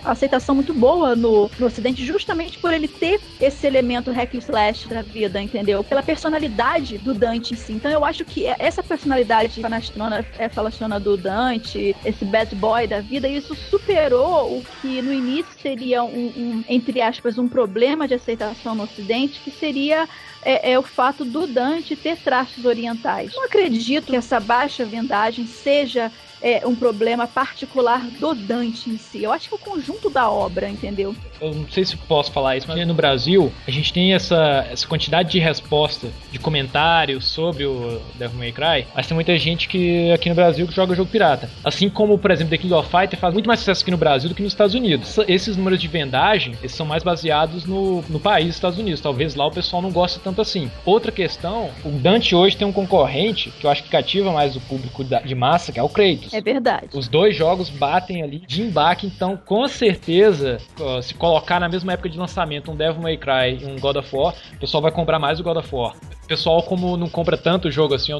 aceitação muito boa no, no Ocidente, justamente por ele ter esse elemento hack slash da vida, entendeu? Pela personalidade do Dante em si. Então eu acho que essa personalidade falastrona, é falastrona do Dante, esse bad boy da vida, isso superou o que no início seria um, um entre aspas, um problema de aceitação no Ocidente, que seria é, é, o fato do Dante ter traços orientais. Não acredito que essa baixa vendagem seja é, um problema particular do Dante em si. Eu acho que é o conjunto da obra, entendeu? Eu não sei se posso falar isso, mas no Brasil a gente tem essa, essa quantidade de resposta, de comentários sobre o Devil May Cry, mas tem muita gente que aqui no Brasil que joga jogo pirata. Assim como, por exemplo, The King of Fighter faz muito mais sucesso aqui no Brasil do que nos Estados Unidos. Esses números de vendagem, eles são mais baseados no, no país, Estados Unidos. Talvez lá o pessoal não goste tanto assim. Outra questão, o Dante hoje tem um concorrente que eu acho que cativa mais o público de massa, que é o Kratos. É verdade. Os dois jogos batem ali de embaque, então com certeza, se colocar na mesma época de lançamento um Devil May Cry e um God of War, o pessoal vai comprar mais o God of War. O pessoal, como não compra tanto jogo assim,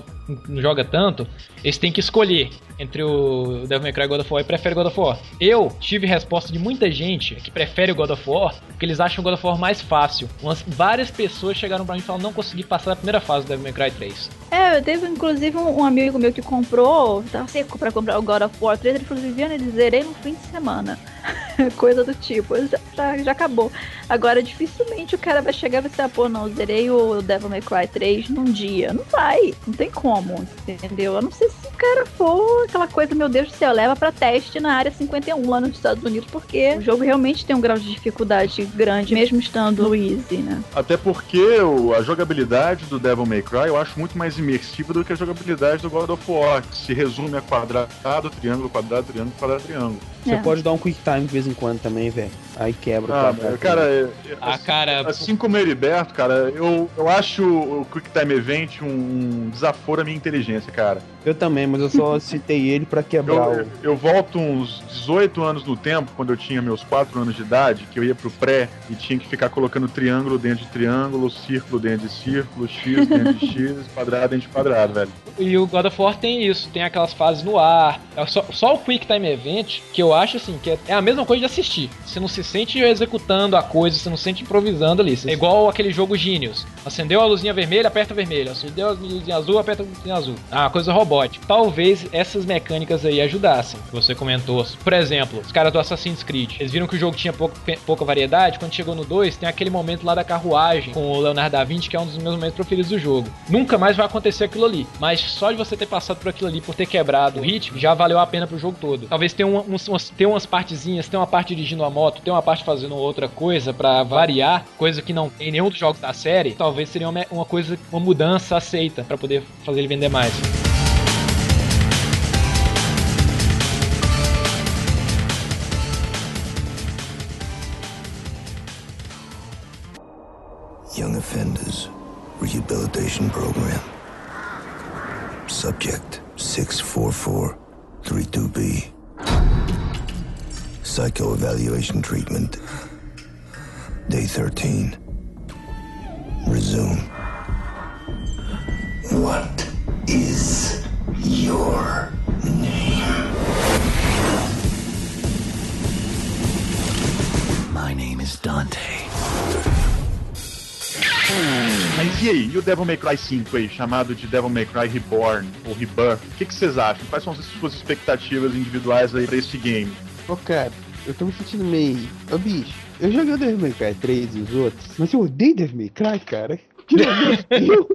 não joga tanto, eles têm que escolher entre o Devil May Cry e God of War e prefere God of War. Eu tive resposta de muita gente que prefere o God of War porque eles acham o God of War mais fácil. Umas, várias pessoas chegaram pra mim e falaram não consegui passar da primeira fase do Devil May Cry 3. É, eu teve inclusive um, amigo meu que comprou, tava seco pra comprar o God of War 3, ele falou, Viviane, zerei no fim de semana. [LAUGHS] Coisa do tipo, já, já, já acabou. Agora, dificilmente o cara vai chegar e vai dizer, ah, pô, não, zerei o Devil May Cry 3 num dia. Não vai, não tem como, entendeu? Eu não sei se o cara for aquela coisa, meu Deus do céu, leva pra teste na área 51 lá nos Estados Unidos, porque o jogo realmente tem um grau de dificuldade grande, mesmo estando no easy, né? Até porque o- a jogabilidade do Devil May Cry eu acho muito mais imersiva do que a jogabilidade do God of War, que se resume a quadrado, triângulo, quadrado, triângulo, quadrado, triângulo. Você É. pode dar um quick time de vez em quando também, velho. Aí quebra o Ah, quadrado. cara, é- Ah, cara, assim como o Heriberto, cara, eu, eu acho o Quick Time Event um desaforo à minha inteligência, cara. Eu também, mas eu só [LAUGHS] citei ele pra quebrar Eu, o. eu volto uns 18 anos no tempo, quando eu tinha meus 4 anos de idade, que eu ia pro pré e tinha que ficar colocando triângulo dentro de triângulo, círculo dentro de círculo, X dentro de [LAUGHS] X, quadrado dentro de quadrado, velho. E o God of War tem isso, tem aquelas fases no ar. É Só, só o Quick Time Event, que eu acho assim, que é, é a mesma coisa de assistir. Você não se sente executando a coisa, você não se sente improvisando ali. É igual aquele jogo Genius. Acendeu a luzinha vermelha, aperta vermelha. Acendeu a luzinha azul, aperta a luzinha azul. Ah, coisa robótica. Talvez essas mecânicas aí ajudassem. que Você comentou. Por exemplo, os caras do Assassin's Creed. Eles viram que o jogo tinha pouco- pouca variedade. Quando chegou no 2, tem aquele momento lá da carruagem com o Leonardo da Vinci, que é um dos meus momentos preferidos do jogo. Nunca mais vai acontecer aquilo ali. Mas só de você ter passado por aquilo ali, por ter quebrado o ritmo, já valeu a pena pro jogo todo. Talvez tenha, um- uns, umas, tenha umas partezinhas, tenha uma parte dirigindo a moto, tenha uma parte fazendo outra coisa pra variar, coisa que não tem em nenhum dos jogos da série. Talvez seria uma, uma coisa, uma mudança aceita pra poder fazer ele vender mais. Young Offenders Rehabilitation Program. Subject 64432B. Psychoevaluation treatment. Day 13. Resume. What is your name? My name is Dante. Mas e aí, e o Devil May Cry 5 aí, chamado de Devil May Cry Reborn ou Rebirth? O que, que vocês acham? Quais são as suas expectativas individuais aí pra esse game? Ô, cara, eu tô me sentindo meio. Ô, bicho, eu joguei o Devil May Cry 3 e os outros, mas eu odeio Devil May Cry, cara. [LAUGHS] De Deus.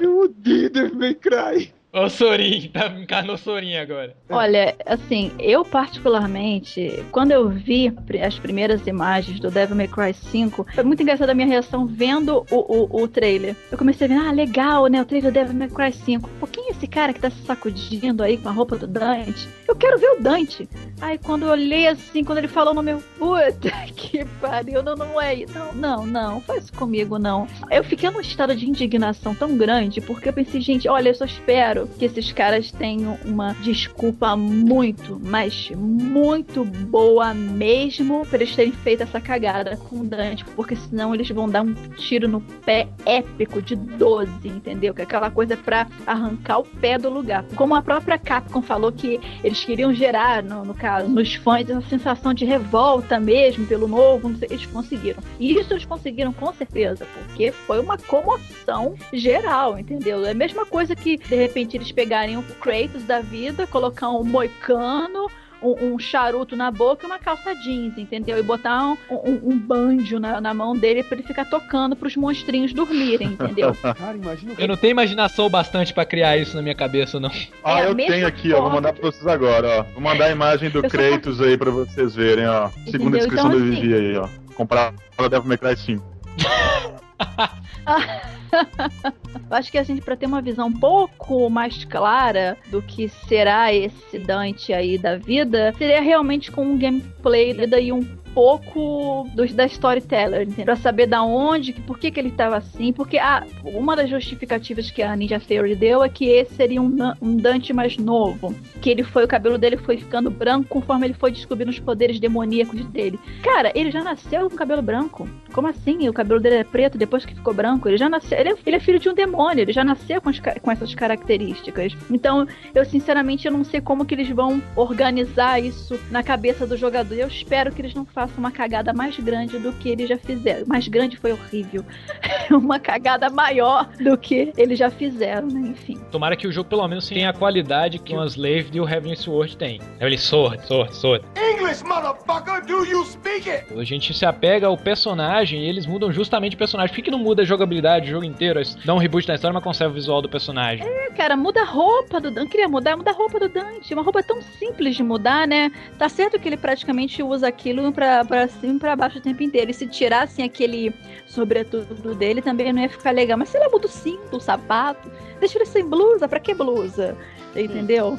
Eu odeio Devil May Cry. O Sorin, tá encarnou o Sorin agora. Olha, assim, eu particularmente, quando eu vi as primeiras imagens do Devil May Cry 5, foi muito engraçada a minha reação vendo o, o, o trailer. Eu comecei a ver, ah, legal, né, o trailer do Devil May Cry 5. Pô, quem é esse cara que tá se sacudindo aí com a roupa do Dante? Eu quero ver o Dante. Aí quando eu olhei assim, quando ele falou no meu, puta [LAUGHS] que pariu, não, não é isso. Não, não, não, faz comigo, não. Eu fiquei num estado de indignação tão grande, porque eu pensei, gente, olha, eu só espero que esses caras tenham uma desculpa muito, mas muito boa mesmo pra eles terem feito essa cagada com o Dante, porque senão eles vão dar um tiro no pé épico de 12, entendeu? Que é aquela coisa pra arrancar o pé do lugar. Como a própria Capcom falou que eles queriam gerar, no, no caso, nos fãs, essa sensação de revolta mesmo pelo novo, eles conseguiram. E isso eles conseguiram com certeza, porque foi uma comoção geral, entendeu? É a mesma coisa que, de repente, eles pegarem o Kratos da vida, colocar um moicano, um, um charuto na boca e uma calça jeans, entendeu? E botar um, um, um banjo na, na mão dele pra ele ficar tocando pros monstrinhos dormirem, entendeu? [LAUGHS] Cara, imagina. Eu não tenho imaginação bastante pra criar isso na minha cabeça, não. Ah, É eu tenho aqui, ó. Vou forma mandar pra vocês agora, ó. Vou mandar a imagem do Eu só Kratos aí pra vocês verem, ó. Segunda Entendeu? descrição Então, do assim- Vivi aí, ó. Comprar Devil May Cry 5. [LAUGHS] Acho que a gente, pra ter uma visão um pouco mais clara do que será esse Dante aí da vida, seria realmente com um gameplay e um pouco do, da storyteller, entendeu? Pra saber da onde, por que, que ele tava assim. Porque a, uma das justificativas que a Ninja Theory deu é que esse seria um, um Dante mais novo. Que ele foi, o cabelo dele foi ficando branco conforme ele foi descobrindo os poderes demoníacos dele. Cara, ele já nasceu com cabelo branco. Como assim? O cabelo dele é preto depois que ficou branco? Ele já nasceu. Ele é, ele é filho de um demônio, ele já nasceu com, as, com essas características. Então, eu sinceramente eu não sei como que eles vão organizar isso na cabeça do jogador. Eu espero que eles não façam uma cagada mais grande do que eles já fizeram. Mais grande foi horrível. [LAUGHS] uma cagada maior do que eles já fizeram, né? Enfim. Tomara que o jogo pelo menos tenha a qualidade que o Slave e o Heavenly Sword tem. Heavenly Sword, Sword, Sword. English, motherfucker, do you speak it? A gente se apega ao personagem e eles mudam justamente o personagem. Por que, que não muda a jogabilidade o jogo inteiro? Eles dão um reboot na história, mas conserva o visual do personagem. É, cara, muda a roupa do Dante. Queria mudar, muda a roupa do Dante. Uma roupa tão simples de mudar, né? Tá certo que ele praticamente usa aquilo pra, pra cima e pra baixo o tempo inteiro. E se tirassem aquele sobretudo dele, também não ia ficar legal. Mas se ele muda o cinto, o sapato, deixa ele sem blusa, pra que blusa? Entendeu?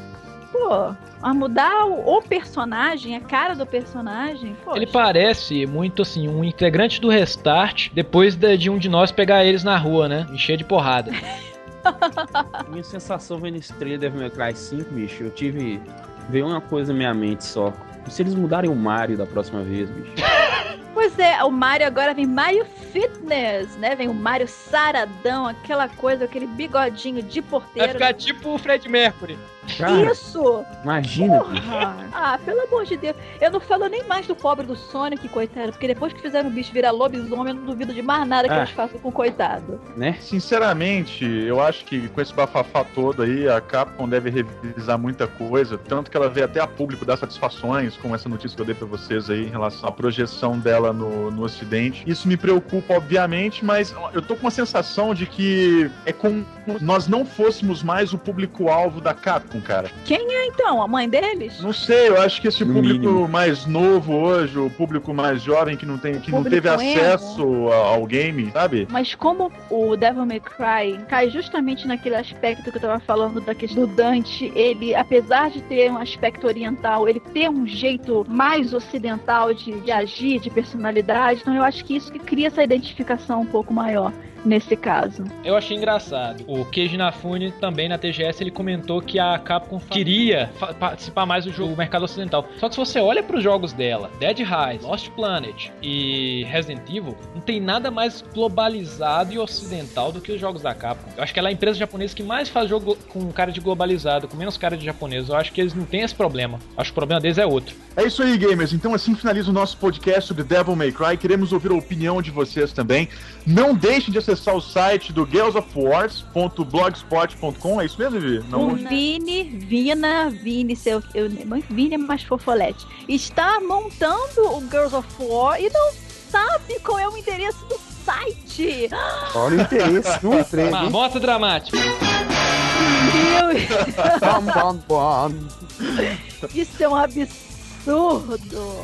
Pô, a mudar o, o personagem, a cara do personagem. Poxa. Ele parece muito assim, um integrante do Restart depois de, de um de nós pegar eles na rua, né? Encher de porrada. [LAUGHS] Minha sensação vendo esse trailer Devil May Cry 5, bicho, eu tive. Veio uma coisa na minha mente só. E se eles mudarem o Mario da próxima vez, bicho? [LAUGHS] Pois é, o Mario agora vem Mario Fitness, né? Vem o Mario saradão, aquela coisa, aquele bigodinho de porteiro. Vai ficar tipo o Fred Mercury. Cara, Isso! Imagina. Porra! Ah, pelo amor de Deus. Eu não falo nem mais do pobre do Sonic, coitado, porque depois que fizeram o bicho virar lobisomem, eu não duvido de mais nada que Ah. eles façam com o coitado. Né? Sinceramente, eu acho que com esse bafafá todo aí, a Capcom deve revisar muita coisa, tanto que ela vê até a público dar satisfações, como essa notícia que eu dei pra vocês aí, em relação à projeção dela no, no ocidente. Isso me preocupa, obviamente, mas eu tô com uma sensação de que é como nós não fôssemos mais o público-alvo da Capcom, cara. Quem é então? A mãe deles? Não sei, eu acho que esse No público mínimo. mais novo hoje, o público mais jovem que não tem, que não teve acesso a- ao game, sabe? Mas como o Devil May Cry cai justamente naquele aspecto que eu tava falando da questão do Dante, ele, apesar de ter um aspecto oriental, ele tem um jeito mais ocidental de, de agir, de personalidade, então eu acho que isso que cria essa identificação um pouco maior nesse caso. Eu achei engraçado. O Keiji Inafune também na TGS ele comentou que a Capcom queria participar mais do jogo do mercado ocidental. Só que se você olha para os jogos dela, Dead Rise, Lost Planet e Resident Evil, não tem nada mais globalizado e ocidental do que os jogos da Capcom. Eu acho que ela é a empresa japonesa que mais faz jogo com cara de globalizado, com menos cara de japonês. Eu acho que eles não têm esse problema. Eu acho que o problema deles é outro. É isso aí, gamers. Então assim finaliza o nosso podcast sobre Devil May Cry. Queremos ouvir a opinião de vocês também. Não deixem de acessar o site do girlsofwars.blogspot.com. É isso mesmo, Vivi? Não... O Vini, Vina, Vini, seu. Eu, Vini é mais fofolete. Está montando o Girls of War e não sabe qual é o endereço do site. Olha o interesse no trem. Moto dramática. Bom, bom. Isso é um absurdo.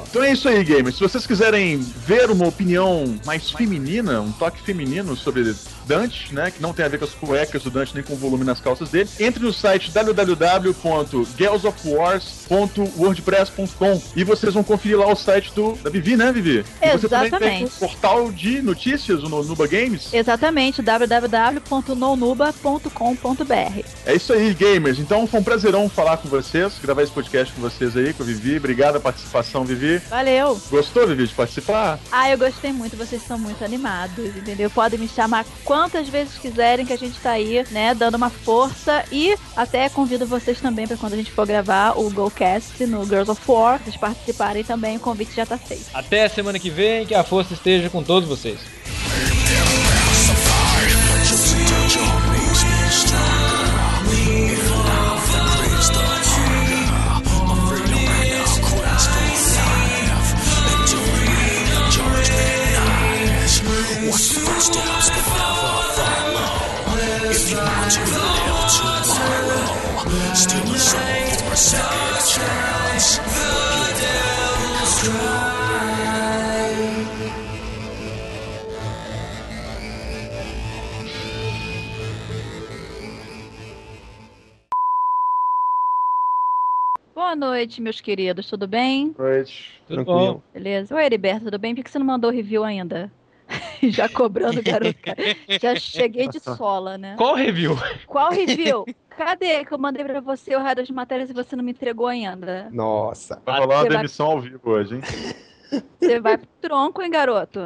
Então é isso aí, gamers. Se vocês quiserem ver uma opinião mais feminina, um toque feminino sobre Dante, né, que não tem a ver com as cuecas do Dante nem com o volume nas calças dele, entre no site www.girlsofwars.wordpress.com e vocês vão conferir lá o site do, da Vivi, né, Vivi? E você também tem o Exatamente. portal de notícias, o Nuba Games. Exatamente, www.nonuba.com.br. É isso aí, gamers. Então foi um prazerão falar com vocês, gravar esse podcast com vocês aí, com a Vivi. Obrigado a participação, Vivi. Valeu! Gostou, Vivi, de participar? Ah, eu gostei muito, vocês são muito animados, entendeu? Podem me chamar quantas vezes quiserem que a gente tá aí, né, dando uma força e até convido vocês também para quando a gente for gravar o GoCast no Girls of War, vocês participarem também, o convite já tá feito. Até semana que vem, que a força esteja com todos vocês. What's footsteps never follow? If you want to live tomorrow, still a soul for a second chance. Boa noite, meus queridos, tudo bem? Noite. Tudo bom? Beleza. Oi, Heriberto, tudo bem? Por que você não mandou review ainda? [LAUGHS] Já cobrando, garoto. [LAUGHS] Já cheguei de sola, né? Qual review? Qual review? [LAUGHS] Cadê que eu mandei pra você o raio das matérias e você não me entregou ainda? Nossa. Vai rolar Você uma vai- demissão ao vivo hoje, hein? Você vai pro tronco, hein, garoto?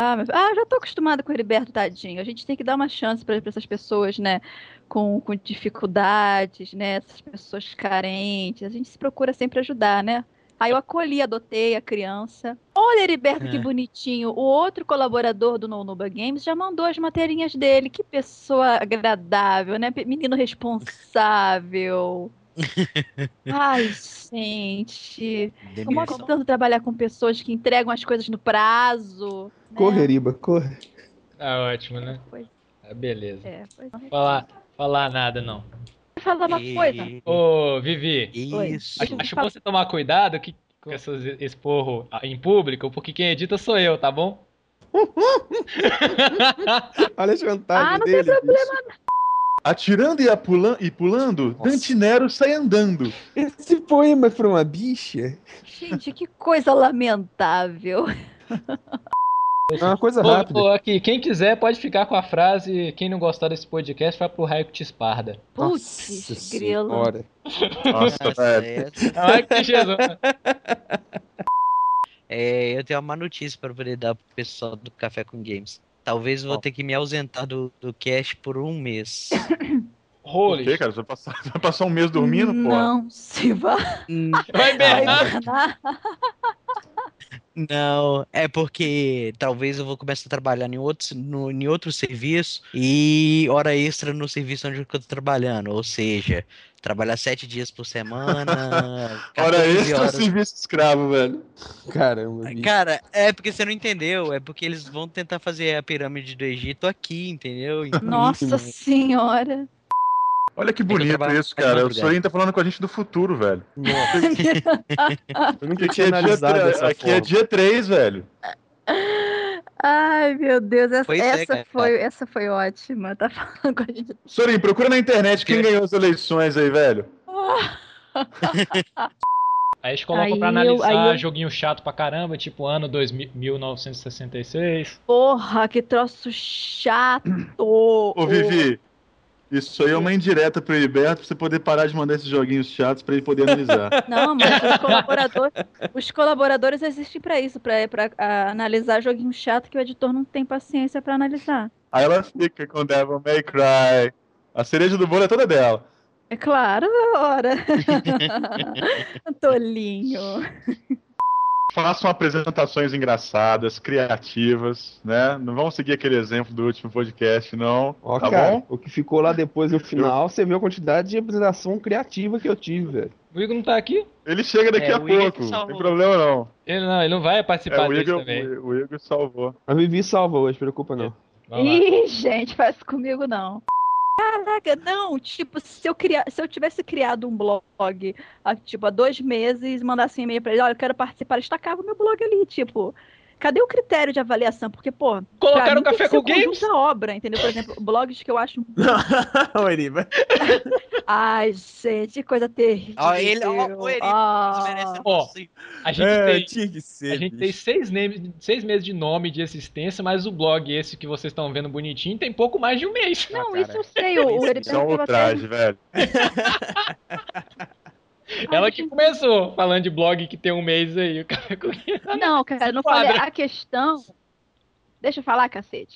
Ah, meu- ah, já tô acostumada com o Heriberto, tadinho. A gente tem que dar uma chance pra pra essas pessoas, né? Com, com dificuldades, né? Essas pessoas carentes. A gente se procura sempre ajudar, né? Aí eu acolhi, adotei a criança. Olha, Heriberto, que É. bonitinho. O outro colaborador do No Nuba Games já mandou as materinhas dele. Que pessoa agradável, né? Menino responsável. [LAUGHS] Ai, gente. Como é tanto trabalhar com pessoas que entregam as coisas no prazo. né? Corre, Riba, corre. Tá ótimo, né? Pois. Ah, beleza. É, pois não. Falar, falar nada, não. Falar uma coisa. Ô, Vivi. Isso. Acho, acho bom você tomar cuidado que, com esses esporro em público, porque quem edita sou eu, tá bom? [LAUGHS] Olha a chantagem Ah, não tem dele. problema. Atirando e, apulan- e pulando, Dante Nero sai andando. Esse poema é pra uma bicha? Gente, que coisa lamentável. [LAUGHS] É uma coisa Ô, rápida. ô, aqui, quem quiser pode ficar com a frase. Quem não gostar desse podcast, vai pro raio que te esparda. Putz, grilo. Senhora. Nossa, velho. É, [LAUGHS] Ai, que Jesus. [LAUGHS] é, eu tenho uma má notícia para poder dar pro pessoal do Café com Games. Talvez eu vou ter que me ausentar do, do cast por um mês. [COUGHS] Por Holy. quê, cara? Você vai passar, você vai passar um mês dormindo, pô? Não, se vá. Vai berrar. hibernar. Não, é porque talvez eu vou começar a trabalhar em outro, no, em outro serviço e hora extra no serviço onde eu tô trabalhando. Ou seja, trabalhar sete dias por semana. [LAUGHS] Hora 14 extra, horas. serviço escravo, velho. Caramba, bicho. Cara, é porque você não entendeu. É porque eles vão tentar fazer a pirâmide do Egito aqui, entendeu? Então, Nossa senhora. Olha que eu bonito trabalho isso, de cara. O. Sorin tá falando com a gente do futuro, velho. [LAUGHS] Eu nunca Aqui tinha é analisado dessa aqui é forma. dia 3, velho. Ai, meu Deus, essa, Pois é, essa cara. foi, essa foi ótima. Tá falando com a gente. Sorin, procura na internet quem Que- ganhou as eleições aí, velho. [LAUGHS] Aí eles colocam Aí pra eu- analisar aí eu- joguinho chato pra caramba, tipo ano 2000, 1966. Porra, que troço chato. Ô, Vivi, isso aí é uma indireta pro Heriberto pra você poder parar de mandar esses joguinhos chatos pra ele poder analisar. [LAUGHS] Não, mas os colaboradores, os colaboradores existem pra isso, pra, pra ah, analisar joguinho chato que o editor não tem paciência pra analisar. Aí ela fica com Devil May Cry. A cereja do bolo é toda dela. É claro, ora. [LAUGHS] [LAUGHS] Tolinho. Façam apresentações engraçadas, criativas, né? Não vamos seguir aquele exemplo do último podcast, não. Ó, tá cara, bom? o que ficou lá depois no final, você viu a quantidade de apresentação criativa que eu tive, velho. O Igor não tá aqui? Ele chega daqui É, a o pouco, não tem problema não. Ele não, ele não vai É, participar o, desse Igor, também. o, o Igor salvou. A Vivi salva hoje, preocupa não. Lá. Ih, gente, faz comigo não. Caraca, não, tipo, se eu, cria... se eu tivesse criado um blog, há, tipo, há dois meses, mandasse um e-mail pra ele, olha, eu quero participar, eles tacavam meu blog ali, tipo, cadê o critério de avaliação? Porque, pô, Colocaram mim Café com o Games? da obra, entendeu? Por exemplo, blogs que eu acho... [LAUGHS] Ô, Eriba. [LAUGHS] Ai, gente, que coisa terrível. Ó, ele, ó, o Eriba Ah. desmerece Ó. A gente É, tem, tinha que ser. a gente bicho. tem seis, name- seis meses de nome de existência, mas o blog esse que vocês estão vendo bonitinho tem pouco mais de um mês. Não, cara. isso eu sei, o, o Heriberto Isso é um ultraje, velho. [LAUGHS] Ela que começou falando de blog que tem um mês aí. [LAUGHS] Não, cara, eu não falei a questão. Deixa eu falar, cacete.